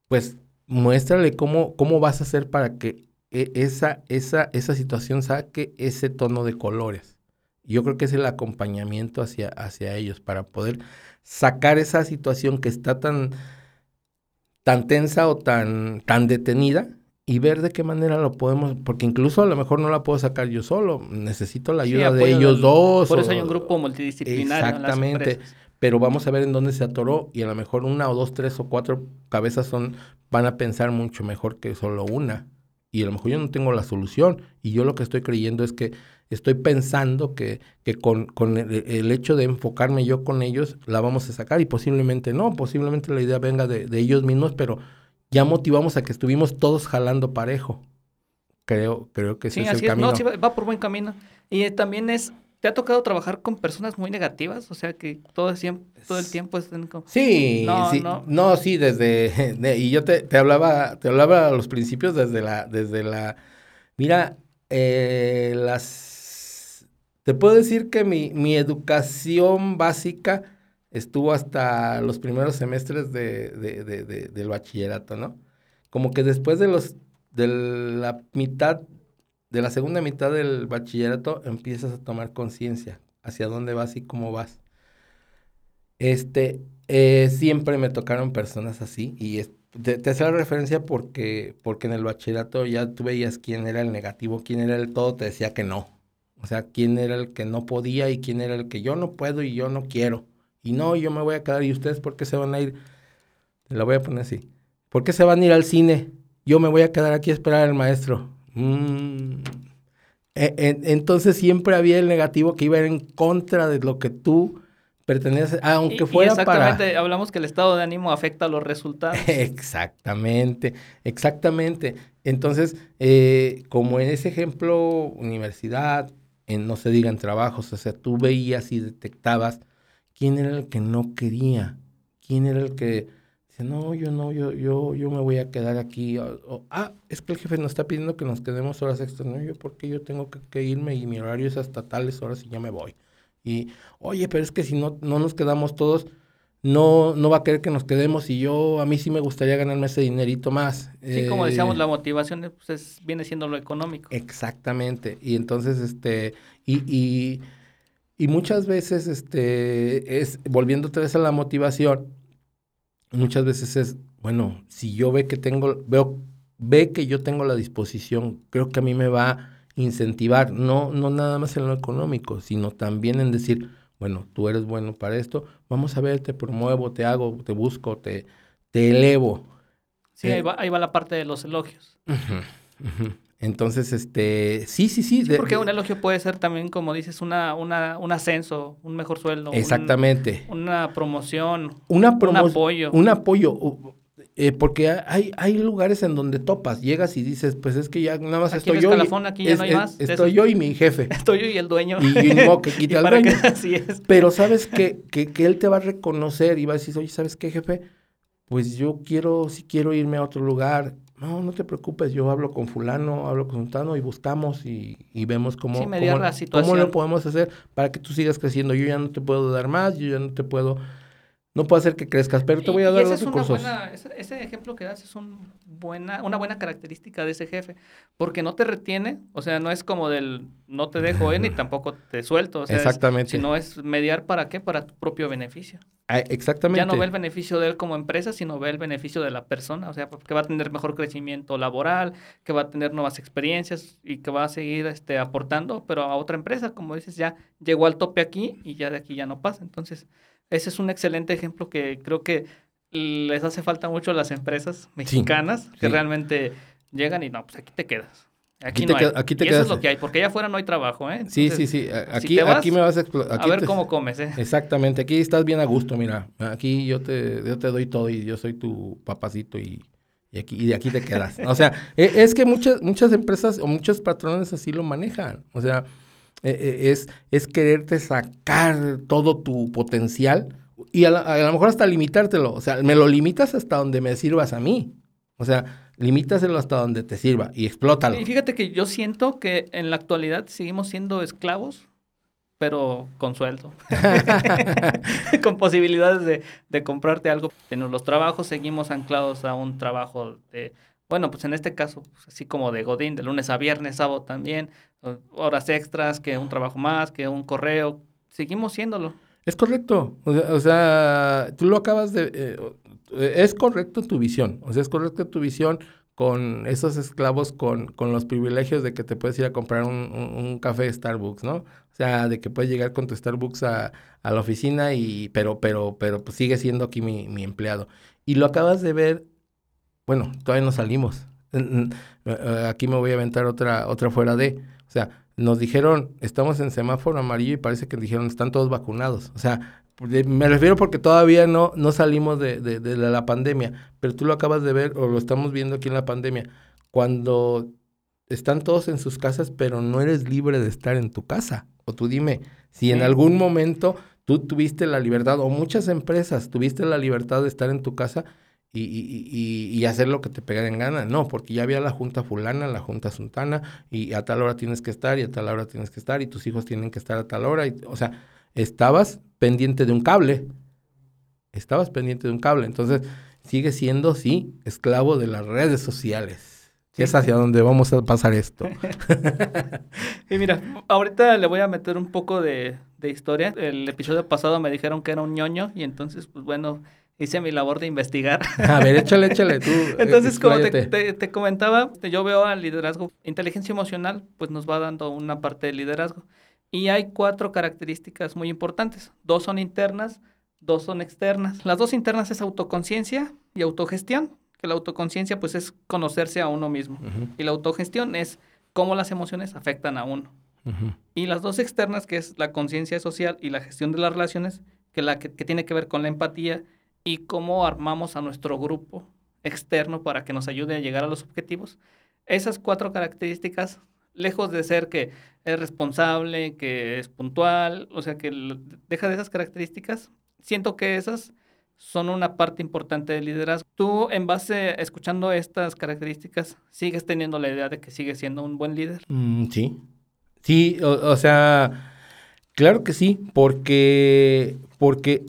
pues muéstrale cómo, cómo vas a hacer para que esa, esa, esa situación saque ese tono de colores. Yo creo que es el acompañamiento hacia, hacia ellos para poder sacar esa situación que está tan, tan tensa o tan, tan detenida y ver de qué manera lo podemos, porque incluso a lo mejor no la puedo sacar yo solo, necesito la ayuda de ellos dos. Por eso hay un grupo multidisciplinario. Exactamente, pero vamos a ver en dónde se atoró y a lo mejor una o dos, tres o cuatro cabezas son, van a pensar mucho mejor que solo una. Y a lo mejor yo no tengo la solución y yo lo que estoy creyendo es que estoy pensando que, que con, con el, hecho de enfocarme yo con ellos la vamos a sacar y posiblemente no, posiblemente la idea venga de, de ellos mismos, pero ya motivamos a que estuvimos todos jalando parejo. Creo, creo que ese es el camino. sí, va por buen camino. Y eh, también es ¿Te ha tocado trabajar con personas muy negativas? O sea, que todo el tiempo, todo el tiempo están como... Sí, no, sí, no. sí, desde... y yo te, te, hablaba, te hablaba a los principios desde la... Desde la mira, eh, las... Te puedo decir que mi, mi educación básica estuvo hasta los primeros semestres de, de, de, del bachillerato, ¿no? Como que después de los... de la mitad de la segunda mitad del bachillerato empiezas a tomar conciencia hacia dónde vas y cómo vas. Este, eh, siempre me tocaron personas así y te, te hacía la referencia porque, porque en el bachillerato ya tú veías quién era el negativo, quién era el todo, te decía que no. O sea, quién era el que no podía y quién era el que yo no puedo y yo no quiero. Y no, yo me voy a quedar. ¿Y ustedes por qué se van a ir? Te la voy a poner así. ¿Por qué se van a ir al cine? Yo me voy a quedar aquí a esperar al maestro. Mm. E, entonces siempre había el negativo que iba en contra de lo que tú perteneces, aunque fuera exactamente, hablamos que el estado de ánimo afecta a los resultados. exactamente, exactamente. Entonces, eh, como en ese ejemplo, universidad, en, no se digan trabajos, o sea, tú veías y detectabas quién era el que no quería, quién era el que no, yo no, yo, yo, yo me voy a quedar aquí. ah, es que el jefe nos está pidiendo que nos quedemos horas extras. No, yo porque yo tengo que, irme y mi horario es hasta tales horas y ya me voy. Y, oye, pero es que si no, no nos quedamos todos, no, no va a querer que nos quedemos y yo, a mí sí me gustaría ganarme ese dinerito más. Sí, como decíamos, la motivación pues, viene siendo lo económico. Exactamente. Y entonces, este, y, y, y muchas veces, este, es, volviendo otra vez a la motivación, muchas veces es, bueno, si yo ve que tengo, veo, ve que yo tengo la disposición, creo que a mí me va a incentivar, no, no nada más en lo económico, sino también en decir, bueno, tú eres bueno para esto, vamos a ver, te promuevo, te hago, te busco, te, te elevo. Sí, ahí, eh, va, ahí va la parte de los elogios. Entonces, este, sí, sí, sí. porque un elogio puede ser también, como dices, una, una, un ascenso, un mejor sueldo. Exactamente. una promoción. Una un apoyo. Un apoyo. eh, porque hay, hay lugares en donde topas, llegas y dices, pues es que ya nada más Aquí estoy yo. y- aquí ya no hay más Estoy yo y mi jefe. Estoy yo y el dueño. Y, y que quite Y al dueño. que- así es. Pero sabes que, que, que él te va a reconocer y va a decir, oye, ¿sabes qué, jefe? Pues yo quiero, si quiero irme a otro lugar. No, no te preocupes, yo hablo con fulano, hablo con sultano y buscamos y, y vemos cómo, Sí, cómo, cómo lo podemos hacer para que tú sigas creciendo. Yo ya no te puedo dar más, yo ya no te puedo, no puedo hacer que crezcas, pero te voy a Y- y dar los es recursos. buena- ese, ese ejemplo que das es un buena, una buena característica de ese jefe, porque no te retiene, o sea, no es como del no te dejo ir ni tampoco te suelto, o sea, es- Exactamente. sino es mediar para qué, para tu propio beneficio. Ah, exactamente. Ya no ve el beneficio de él como empresa, sino ve el beneficio de la persona, o sea, que va a tener mejor crecimiento laboral, que va a tener nuevas experiencias y que va a seguir este, aportando, pero a otra empresa, como dices, ya llegó al tope aquí y ya de aquí ya no pasa. Entonces, ese es un excelente ejemplo que creo que les hace falta mucho a las empresas mexicanas, que sí. realmente llegan y no, pues aquí te quedas. Aquí, Aquí te no hay. aquí te y eso es quedas. lo que hay, porque allá afuera no hay trabajo, ¿eh? Sí, Entonces, sí, sí. si Aquí, te vas, aquí me vas a explotar. A ver cómo comes, ¿eh? Exactamente, aquí estás bien a gusto, mira. Aquí yo te, yo te doy todo y yo soy tu papacito y, y aquí, y de aquí te quedas. O sea, e- es que muchas, muchas empresas o muchos patrones así lo manejan. O sea, es, es quererte sacar todo tu potencial y a, la- a lo mejor hasta limitártelo. O sea, me lo limitas hasta donde me sirvas a mí. O sea, limítaselo hasta donde te sirva y explótalo. Y fíjate que yo siento que en la actualidad seguimos siendo esclavos, pero con sueldo. con posibilidades de, de comprarte algo. En los trabajos seguimos anclados a un trabajo de, bueno, pues en este caso, pues así como de Godín, de lunes a viernes, sábado también, horas extras, que un trabajo más, que un correo. Seguimos siéndolo. Es correcto. O sea, tú lo acabas de... eh, eh, es correcto tu visión. O sea, es correcto tu visión con esos esclavos, con, con los privilegios de que te puedes ir a comprar un, un- café Starbucks, ¿no? O sea, de que puedes llegar con tu Starbucks a, a la oficina y... Pero, pero, pero, pues sigue siendo aquí mi, mi empleado. Y lo acabas de ver... Bueno, todavía no salimos. Eh, Aquí me voy a aventar otra, otra fuera de... O sea, nos dijeron, estamos en semáforo amarillo y parece que dijeron, están todos vacunados. O sea, me refiero porque todavía no, no salimos de, de- de la pandemia, pero tú lo acabas de ver o lo estamos viendo aquí en la pandemia. Cuando están todos en sus casas, pero no eres libre de estar en tu casa. O tú dime, si en algún momento tú tuviste la libertad, o muchas empresas tuviste la libertad de estar en tu casa y, y- y- y hacer lo que te pegara en gana. No, porque ya había la junta fulana, la junta sultana, y a tal hora tienes que estar, y a tal hora tienes que estar, y tus hijos tienen que estar a tal hora. Y, o sea, estabas pendiente de un cable. Estabas pendiente de un cable. Entonces, sigue siendo, sí, esclavo de las redes sociales. Sí. Es hacia donde vamos a pasar esto. Y mira, ahorita le voy a meter un poco de, de historia. El episodio pasado me dijeron que era un ñoño y entonces, pues bueno, hice mi labor de investigar. A ver, échale, échale tú. Entonces, como te, te- te comentaba, yo veo al liderazgo, inteligencia emocional, pues nos va dando una parte del liderazgo. Y hay cuatro características muy importantes. Dos son internas, dos son externas. Las dos internas es autoconciencia y autogestión, que la autoconciencia pues es conocerse a uno mismo. Ujú, Y la autogestión es cómo las emociones afectan a uno. ujú. Y las dos externas, que es la conciencia social y la gestión de las relaciones, que, la que, que tiene que ver con la empatía y cómo armamos a nuestro grupo externo para que nos ayude a llegar a los objetivos. Esas cuatro características, lejos de ser que es responsable, que es puntual, o sea, que deja de esas características, siento que esas son una parte importante del liderazgo. Tú, en base, escuchando estas características, sigues teniendo la idea de que sigues siendo un buen líder. Mm, sí. Sí, o, o sea, claro que sí, porque, porque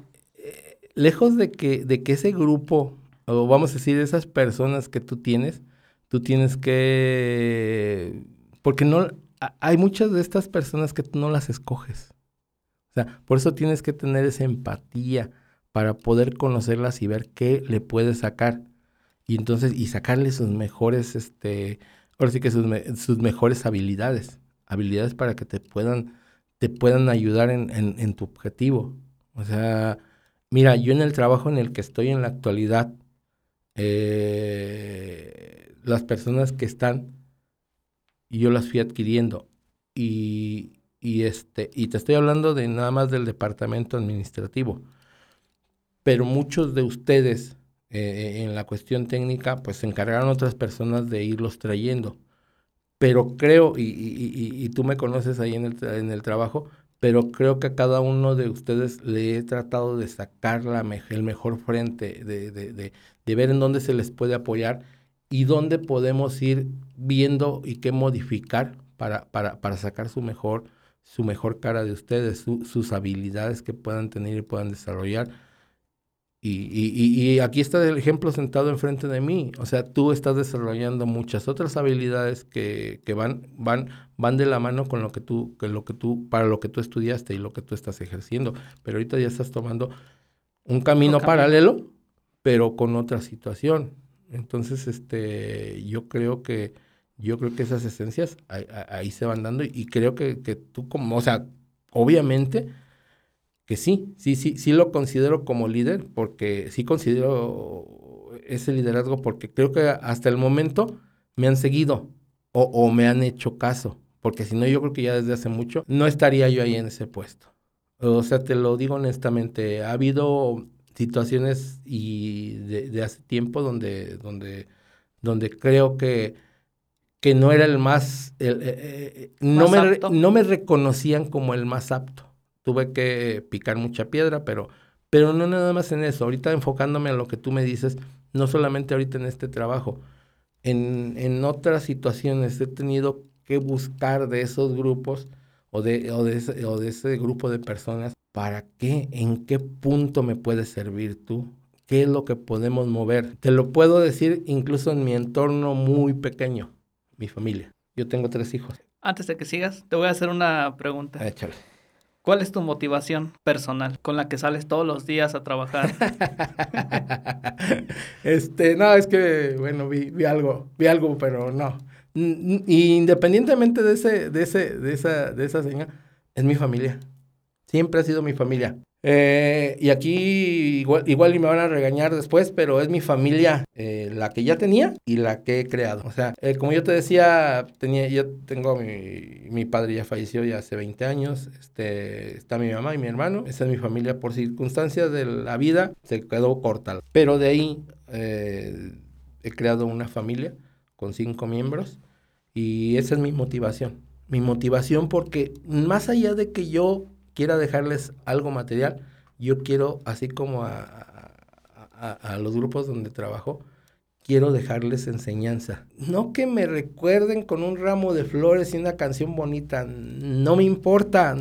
lejos de que, de que ese grupo, o vamos a decir, esas personas que tú tienes, tú tienes que, porque no, hay muchas de estas personas que tú no las escoges. O sea, por eso tienes que tener esa empatía para poder conocerlas y ver qué le puedes sacar. Y entonces, y sacarle sus mejores, este, ahora sí que sus, sus mejores habilidades. Habilidades para que te puedan, te puedan ayudar en, en- en tu objetivo. O sea, mira, yo en el trabajo en el que estoy en la actualidad, eh, las personas que están, yo las fui adquiriendo. Y, y, este, y te estoy hablando de nada más del departamento administrativo. Pero muchos de ustedes eh, en la cuestión técnica, pues se encargaron otras personas de irlos trayendo. Pero creo, y, y, y, tú me conoces ahí en el, en el trabajo, pero creo que a cada uno de ustedes le he tratado de sacar la el mejor frente, de, de, de, de, ver en dónde se les puede apoyar y dónde podemos ir viendo y qué modificar para, para, para sacar su mejor, su mejor cara de ustedes, sus habilidades que puedan tener y puedan desarrollar y, y, y, aquí está el ejemplo sentado enfrente de mí. O sea, tú estás desarrollando muchas otras habilidades que, que van, van, van de la mano con lo que tú, que lo que tú, para lo que tú estudiaste y lo que tú estás ejerciendo. Pero ahorita ya estás tomando un camino paralelo, pero con otra situación. Entonces, este, yo creo que, yo creo que esas esencias ahí, ahí se van dando y creo que, que tú como, o sea, obviamente que sí, sí, sí, sí lo considero como líder, porque sí considero ese liderazgo, porque creo que hasta el momento me han seguido o, me han hecho caso, porque si no, yo creo que ya desde hace mucho no estaría yo ahí en ese puesto. O sea, te lo digo honestamente, ha habido situaciones y de, hace tiempo donde, donde, donde creo que, que no era el más, eh, eh, no, me, no me reconocían como el más apto tuve que picar mucha piedra, pero, pero no nada más en eso. Ahorita enfocándome a lo que tú me dices, no solamente ahorita en este trabajo, en, en otras situaciones he tenido que buscar de esos grupos o de, o de, ese, o de ese grupo de personas, ¿para qué? ¿En qué punto me puedes servir tú? ¿Qué es lo que podemos mover? Te lo puedo decir incluso en mi entorno muy pequeño, mi familia. Yo tengo tres hijos. Antes de que sigas, te voy a hacer una pregunta. Échale. ¿Cuál es tu motivación personal con la que sales todos los días a trabajar? este, no, es que, bueno, vi, algo, vi algo, pero no. Independientemente de ese, de ese, de esa, de esa señora, es mi familia. Siempre ha sido mi familia. Eh, y aquí igual, igual y me van a regañar después, pero es mi familia eh, la que ya tenía y la que he creado. O sea, eh, como yo te decía, tenía, yo tengo mi, mi padre ya falleció ya hace 20 años, este, está mi mamá y mi hermano, esa es mi familia por circunstancias de la vida, se quedó corta. Pero de ahí he creado una familia con cinco miembros y esa es mi motivación. Mi motivación porque más allá de que yo quiera dejarles algo material, yo quiero, así como a, a, los grupos donde trabajo, quiero dejarles enseñanza. No que me recuerden con un ramo de flores y una canción bonita, no me importa,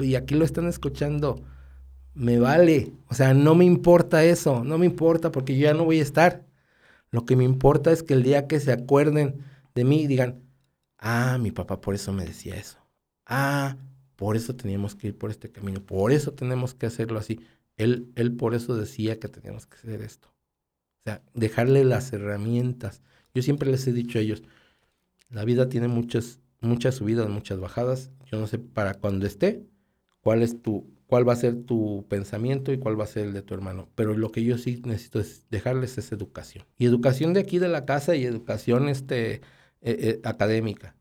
y aquí lo están escuchando, me vale, o sea, no me importa eso, no me importa porque yo ya no voy a estar. Lo que me importa es que el día que se acuerden de mí digan, ah, mi papá por eso me decía eso. Ah, por eso teníamos que ir por este camino, por eso tenemos que hacerlo así. Él, él por eso decía que teníamos que hacer esto. O sea, dejarle las herramientas. Yo siempre les he dicho a ellos, la vida tiene muchas, muchas subidas, muchas bajadas. Yo no sé para cuando esté cuál es tu, cuál va a ser tu pensamiento y cuál va a ser el de tu hermano. Pero lo que yo sí necesito es dejarles esa educación. Y educación de aquí de la casa y educación este, eh, eh, académica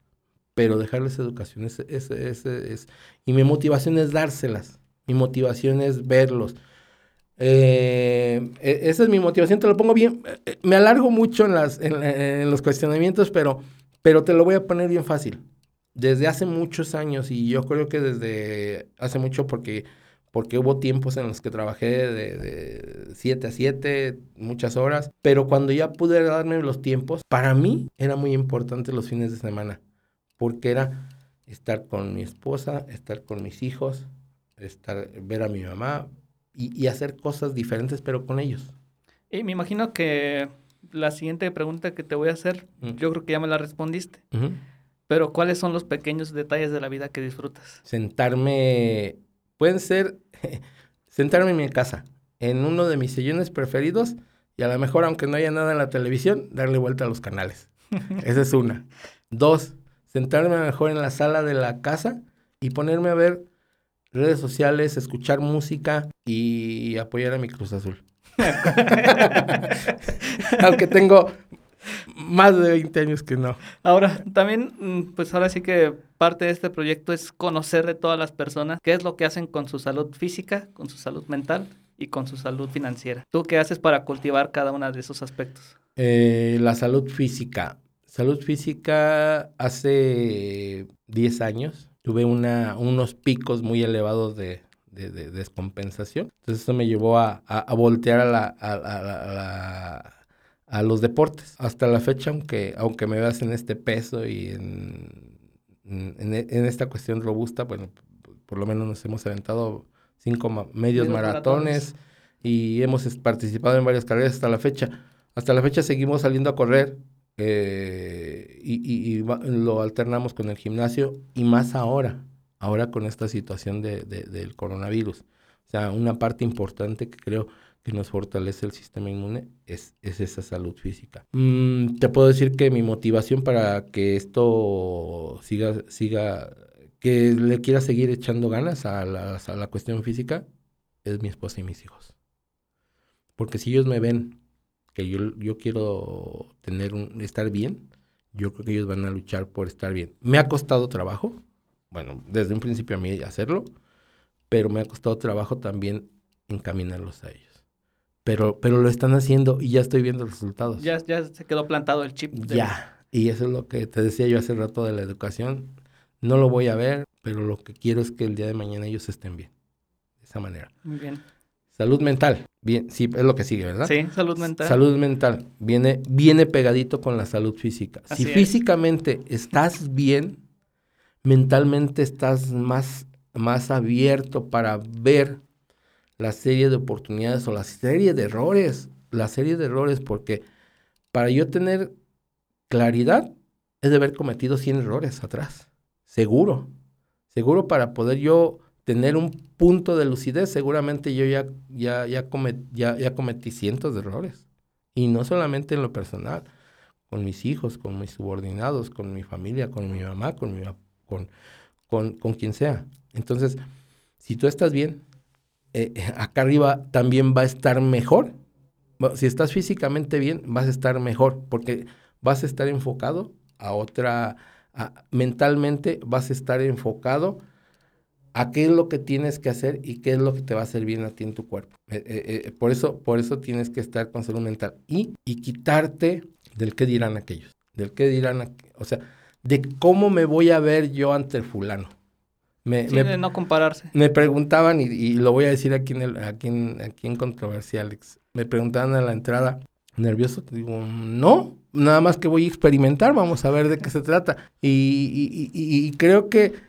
pero dejarles educación es, es, es, y mi motivación es dárselas, mi motivación es verlos. Eh, e, esa es mi motivación, te lo pongo bien, eh, me alargo mucho en, las, en, los cuestionamientos, pero, pero te lo voy a poner bien fácil. Desde hace muchos años, y yo creo que desde hace mucho porque, porque hubo tiempos en los que trabajé de 7 a 7, muchas horas, pero cuando ya pude darme los tiempos, para mí era muy importante los fines de semana porque era estar con mi esposa, estar con mis hijos, estar, ver a mi mamá y, hacer cosas diferentes, pero con ellos. Y me imagino que la siguiente pregunta que te voy a hacer, mm. yo creo que ya me la respondiste. Pero ¿cuáles son los pequeños detalles de la vida que disfrutas? Sentarme, pueden ser, sentarme en mi casa, en uno de mis sillones preferidos y a lo mejor, aunque no haya nada en la televisión, darle vuelta a los canales. Esa es una. Dos, sentarme mejor en la sala de la casa y ponerme a ver redes sociales, escuchar música y apoyar a mi Cruz Azul. Aunque tengo más de 20 años que no. Ahora, también, mm, pues ahora sí que parte de este proyecto es conocer de todas las personas qué es lo que hacen con su salud física, con su salud mental y con su salud financiera. ¿Tú qué haces para cultivar cada uno de esos aspectos? Eh, la salud física. Salud física hace 10 años tuve una, unos picos muy elevados de, descompensación. Entonces eso me llevó a, voltear a, la, a, los deportes. Hasta la fecha, aunque, aunque me veas en este peso y en, en, esta cuestión robusta, bueno, por lo menos nos hemos aventado cinco medios maratones, y hemos participado en varias carreras hasta la fecha. Hasta la fecha seguimos saliendo a correr eh, y, lo alternamos con el gimnasio y más ahora, ahora con esta situación de, del coronavirus. O sea, una parte importante que creo que nos fortalece el sistema inmune es, es esa salud física. Mm, te puedo decir que mi motivación para que esto siga, siga que le quiera seguir echando ganas a la, a la cuestión física es mi esposa y mis hijos. Porque si ellos me ven que yo, yo quiero tener un, estar bien, yo creo que ellos van a luchar por estar bien. Me ha costado trabajo, bueno, desde un principio a mí hacerlo, pero me ha costado trabajo también encaminarlos a ellos. Pero, pero lo están haciendo y ya estoy viendo resultados. Ya, ya se quedó plantado el chip. Ya, y eso es lo que te decía yo hace rato de la educación. No lo voy a ver, pero lo que quiero es que el día de mañana ellos estén bien. De esa manera. Muy bien. Salud mental. Bien, sí, es lo que sigue, ¿verdad? Sí, salud mental. Salud mental. Viene, viene pegadito con la salud física. si físicamente estás bien, mentalmente estás más, más abierto para ver la serie de oportunidades o la serie de errores. La serie de errores, porque para yo tener claridad es de haber cometido 100 errores atrás. Seguro. Seguro para poder yo tener un punto de lucidez, seguramente yo ya, ya, ya, ya, cometí cientos de errores. Y no solamente en lo personal, con mis hijos, con mis subordinados, con mi familia, con mi mamá, con, mi, con, con, con quien sea. Entonces, si tú estás bien, eh, acá arriba también va a estar mejor. Si estás físicamente bien, vas a estar mejor, porque vas a estar enfocado a otra, mentalmente vas a estar enfocado a qué es lo que tienes que hacer y qué es lo que te va a hacer bien a ti en tu cuerpo. Eh, eh, eh, por, eso, por eso tienes que estar con salud mental y, y quitarte del qué dirán aquellos, del qué dirán, o sea, de cómo me voy a ver yo ante el fulano. Me, sí, de no compararse. Me preguntaban, y, lo voy a decir aquí en, el, aquí en, aquí en Controversia, Alex, me preguntaban a la entrada, nervioso, digo, no, nada más que voy a experimentar, vamos a ver de qué se trata. y, y creo que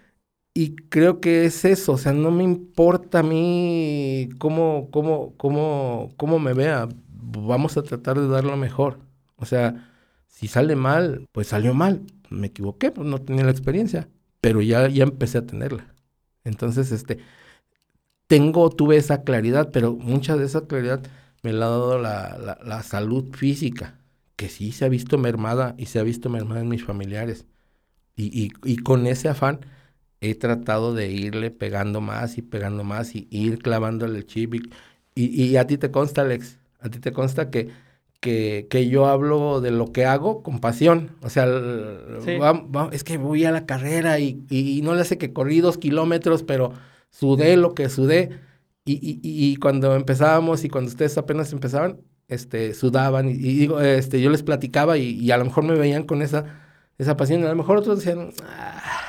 y creo que es eso, o sea, no me importa a mí cómo, cómo, cómo, cómo me vea, vamos a tratar de dar lo mejor. O sea, si sale mal, pues salió mal, me equivoqué, pues no tenía la experiencia, pero ya, ya empecé a tenerla. Entonces, este, tengo, tuve esa claridad, pero mucha de esa claridad me la ha dado la, la salud física, que sí se ha visto mermada y se ha visto mermada en mis familiares. Y, y, y con ese afán, he tratado de irle pegando más y pegando más y ir clavándole el chip. Y, y, a ti te consta, Alex, a ti te consta que, que, que, yo hablo de lo que hago con pasión. O sea, es que voy a la carrera y, y, no le hace que corrí dos kilómetros, pero sudé lo que sudé. Y, y, cuando empezábamos y cuando ustedes apenas empezaban, este, sudaban y, digo, este, yo les platicaba y, a lo mejor me veían con esa, esa pasión. A lo mejor otros decían, ah,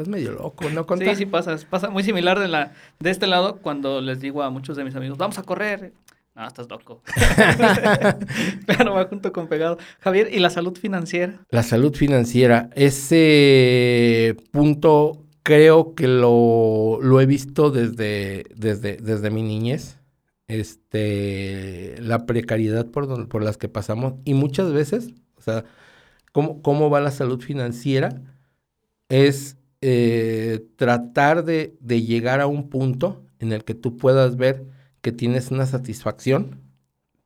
estás medio loco, ¿no? Sí, sí pasa, pasa muy similar de, la, de este lado cuando les digo a muchos de mis amigos, vamos a correr. No, estás loco. claro, va junto con pegado. Javier, ¿y la salud financiera? La salud financiera, ese punto creo que lo, lo he visto desde, desde, desde mi niñez. Este, la precariedad por, por las que pasamos y muchas veces, o sea, cómo, cómo va la salud financiera es eh, tratar de, llegar a un punto en el que tú puedas ver que tienes una satisfacción,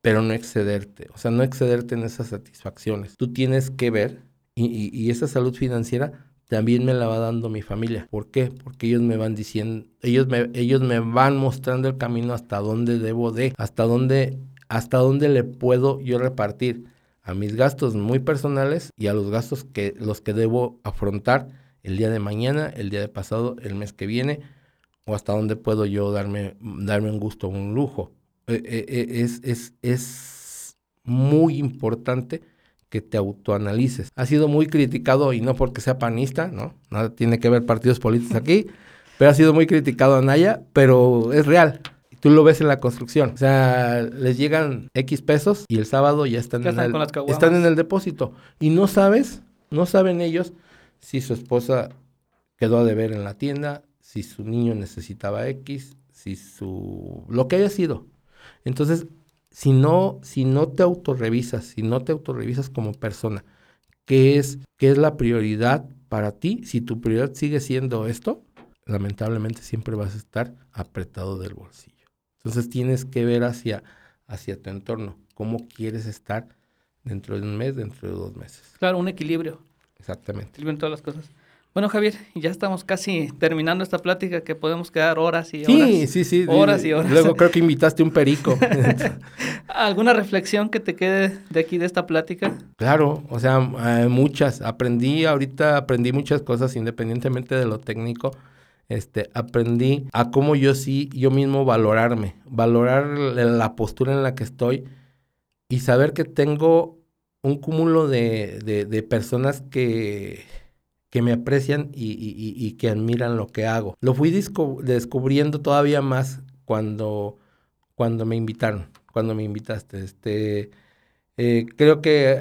pero no excederte, o sea, no excederte en esas satisfacciones. Tú tienes que ver, y, esa salud financiera también me la va dando mi familia. ¿Por qué? Porque ellos me van diciendo, ellos me, ellos me van mostrando el camino hasta dónde debo de, hasta dónde, hasta dónde le puedo yo repartir a mis gastos muy personales y a los gastos que los que debo afrontar el día de mañana, el día de pasado, el mes que viene, o hasta dónde puedo yo darme, darme un gusto, un lujo. eh, eh, eh, es, es, es muy importante que te autoanalices. Ha sido muy criticado y no porque sea panista, ¿no? Nada tiene que ver partidos políticos aquí, pero ha sido muy criticado a Naya, pero es real. Tú lo ves en la construcción. O sea, les llegan X pesos y el sábado ya están, Ya en, están el, con las caguamas. están en el depósito. Y no sabes, no saben ellos si su esposa quedó a deber en la tienda, si su niño necesitaba X, si su... lo que haya sido. Entonces, si no, si no te autorrevisas, si no te autorrevisas como persona, ¿qué es, qué es la prioridad para ti? Si tu prioridad sigue siendo esto, lamentablemente siempre vas a estar apretado del bolsillo. Entonces tienes que ver hacia, hacia tu entorno, cómo quieres estar dentro de un mes, dentro de dos meses. Claro, un equilibrio. Exactamente. Equilibrio en todas las cosas. Bueno, Javier, ya estamos casi terminando esta plática que podemos quedar horas y horas. Sí, sí, sí. Horas y horas. Luego creo que invitaste un perico. ¿Alguna reflexión que te quede de aquí de esta plática? Claro, o sea, eh, muchas. Aprendí, ahorita aprendí muchas cosas independientemente de lo técnico. Este, aprendí a cómo yo sí, yo mismo valorarme, valorar la postura en la que estoy y saber que tengo un cúmulo de, de, de personas que, que me aprecian y, y, y, que admiran lo que hago. Lo fui descubriendo todavía más cuando, cuando me invitaron, cuando me invitaste. Este, eh, creo que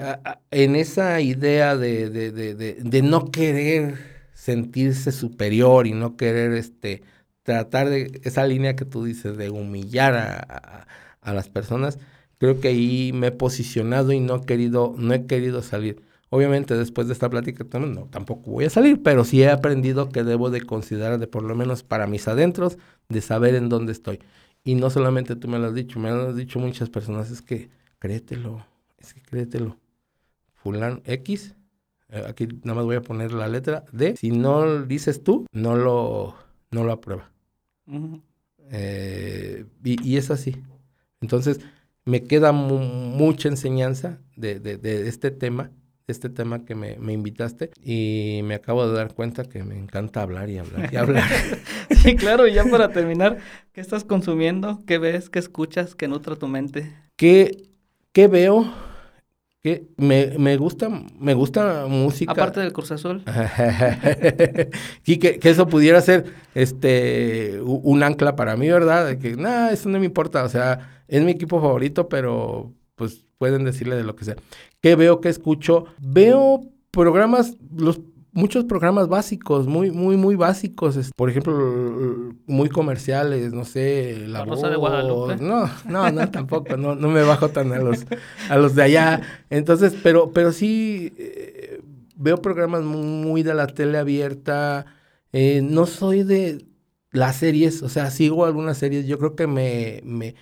en esa idea de, de, de, de, no querer sentirse superior y no querer este, tratar de esa línea que tú dices de humillar a, a las personas, creo que ahí me he posicionado y no he querido, no he querido salir. Obviamente después de esta plática no, tampoco voy a salir, pero sí he aprendido que debo de considerar, de por lo menos para mis adentros, de saber en dónde estoy. Y no solamente tú me lo has dicho, me lo has dicho muchas personas, es que créetelo, es que créetelo. Fulano X, eh, aquí nada más voy a poner la letra D, si no lo dices tú, no lo, no lo aprueba. Uh -huh. eh, y, y es así. Entonces, me queda mu mucha enseñanza de, de, de, este tema, de este tema que me, me, invitaste y me acabo de dar cuenta que me encanta hablar y hablar y hablar. sí, claro, y ya para terminar, ¿qué estás consumiendo? ¿Qué ves? ¿Qué escuchas? ¿Qué nutra tu mente? ¿Qué, qué veo? que me, me gusta me gusta música aparte del Cruz Azul y que, que, eso pudiera ser este un ancla para mí verdad de que nada eso no me importa o sea es mi equipo favorito pero pues pueden decirle de lo que sea qué veo qué escucho veo programas los muchos programas básicos, muy, muy, muy básicos. Por ejemplo, muy comerciales, no sé, la, la Rosa de Guadalupe. No, no, no, tampoco, no, no me bajo tan a los, a los de allá. Entonces, pero, pero sí eh, veo programas muy de la tele abierta. Eh, no soy de las series, o sea, sigo algunas series. Yo creo que me, me,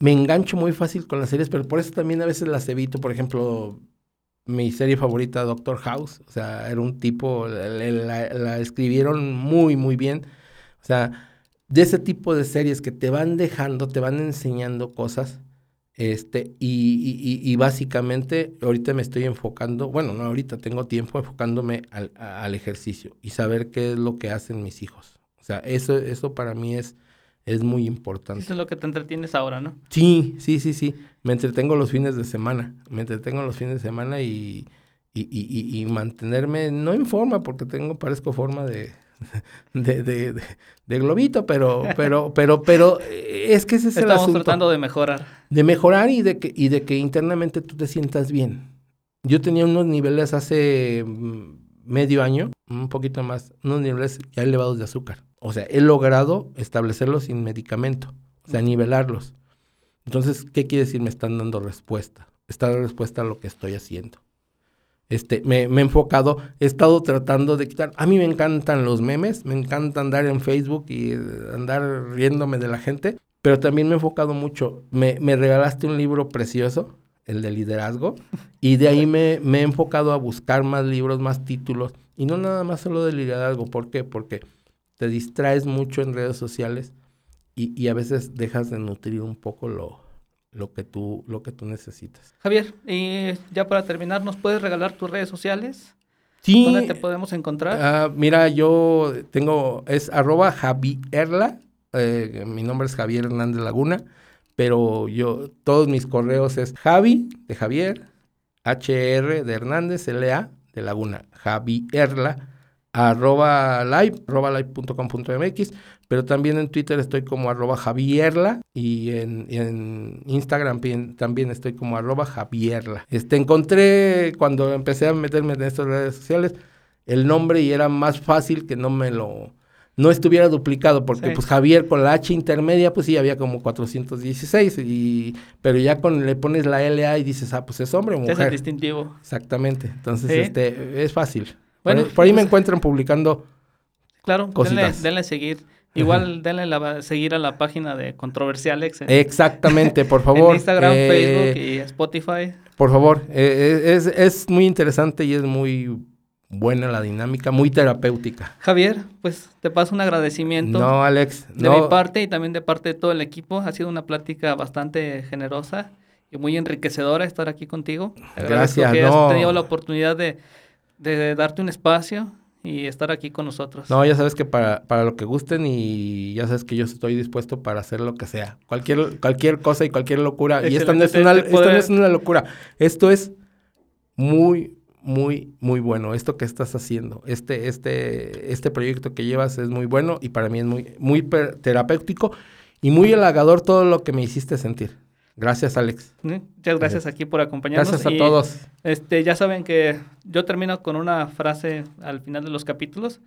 me engancho muy fácil con las series, pero por eso también a veces las evito. Por ejemplo, mi serie favorita, Doctor House. O sea, era un tipo, la, escribieron muy, muy bien. O sea, de ese tipo de series que te van dejando, te van enseñando cosas. Este, y, y, y básicamente ahorita me estoy enfocando, bueno, no ahorita tengo tiempo enfocándome al, al, ejercicio y saber qué es lo que hacen mis hijos. O sea, eso, eso para mí es, es muy importante. Eso es lo que te entretienes ahora, ¿no? Sí, sí, sí, sí. Me entretengo los fines de semana. Me entretengo los fines de semana y, y, y, y mantenerme, no en forma, porque tengo, parezco forma de, de, de, de, de globito, pero, pero, pero, pero es que ese es Estamos el asunto. tratando de mejorar. De mejorar y de que, y de que internamente tú te sientas bien. Yo tenía unos niveles hace medio año, un poquito más, unos niveles ya elevados de azúcar. O sea, he logrado establecerlos sin medicamento, o sea, nivelarlos. Entonces, ¿qué quiere decir? Me están dando respuesta. Está dando respuesta a lo que estoy haciendo. Este, me, me, he enfocado, he estado tratando de quitar. A mí me encantan los memes, me encanta andar en Facebook y andar riéndome de la gente, pero también me he enfocado mucho. Me, me regalaste un libro precioso, el de liderazgo, y de ahí me, me he enfocado a buscar más libros, más títulos, y no nada más solo de liderazgo. ¿Por qué? Porque te distraes mucho en redes sociales y, y, a veces dejas de nutrir un poco lo, lo, que tú, lo que tú necesitas. Javier, y ya para terminar, ¿nos puedes regalar tus redes sociales? Sí. ¿Dónde te podemos encontrar? Uh, mira, yo tengo, es arroba Javierla, eh, mi nombre es Javier Hernández Laguna, pero yo, todos mis correos es Javi de Javier, HR de Hernández, LA de Laguna, Javierla, arroba live, arroba live.com.mx, pero también en Twitter estoy como arroba Javierla y en, en Instagram también estoy como arroba Javierla. Este, encontré cuando empecé a meterme en estas redes sociales el nombre y era más fácil que no me lo no estuviera duplicado, porque pues Javier con la H intermedia, pues sí, había como 416, y, pero ya con le pones la LA y dices, ah, pues es hombre o mujer. Es el distintivo. Exactamente, entonces este es fácil. Bueno, por, ahí me pues, encuentran publicando Claro, cositas. denle, seguir. Igual denle la, seguir a la página de Controversialex. Exactamente, por favor. En Instagram, eh, Facebook y Spotify. Por favor, eh, es, es muy interesante y es muy buena la dinámica, muy terapéutica. Javier, pues te paso un agradecimiento. No, Alex. De mi parte y también de parte de todo el equipo. Ha sido una plática bastante generosa y muy enriquecedora estar aquí contigo. Gracias. Que has tenido la oportunidad de, de, darte un espacio y estar aquí con nosotros. No, ya sabes que para, para lo que gusten y ya sabes que yo estoy dispuesto para hacer lo que sea. Cualquier, cualquier cosa y cualquier locura. Y esto no, es una, esto no es una locura. Esto es muy, muy, muy bueno. Esto que estás haciendo, este, este, este proyecto que llevas es muy bueno y para mí es muy, muy terapéutico y muy halagador todo lo que me hiciste sentir. Gracias, Alex. Muchas gracias aquí por acompañarnos. Gracias a todos. Este, ya saben que yo termino con una frase al final de los capítulos,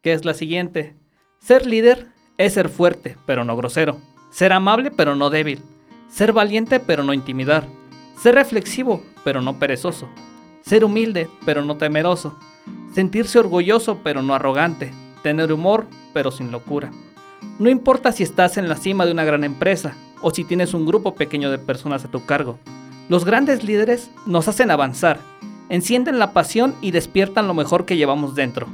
que es la siguiente. Ser líder es ser fuerte, pero no grosero. Ser amable, pero no débil. Ser valiente, pero no intimidar. Ser reflexivo, pero no perezoso. Ser humilde, pero no temeroso. Sentirse orgulloso, pero no arrogante. Tener humor, pero sin locura. No importa si estás en la cima de una gran empresa o si tienes un grupo pequeño de personas a tu cargo. Los grandes líderes nos hacen avanzar, encienden la pasión y despiertan lo mejor que llevamos dentro.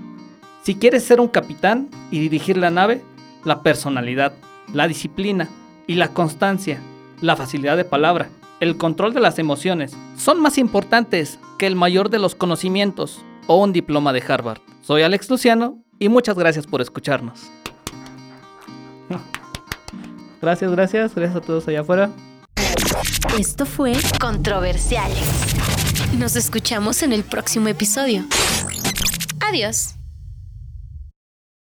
Si quieres ser un capitán y dirigir la nave, la personalidad, la disciplina y la constancia, la facilidad de palabra, el control de las emociones son más importantes que el mayor de los conocimientos o un diploma de Harvard. Soy Alex Luciano y muchas gracias por escucharnos. Gracias, gracias, gracias a todos allá afuera. Esto fue Controversiales. Nos escuchamos en el próximo episodio. Adiós.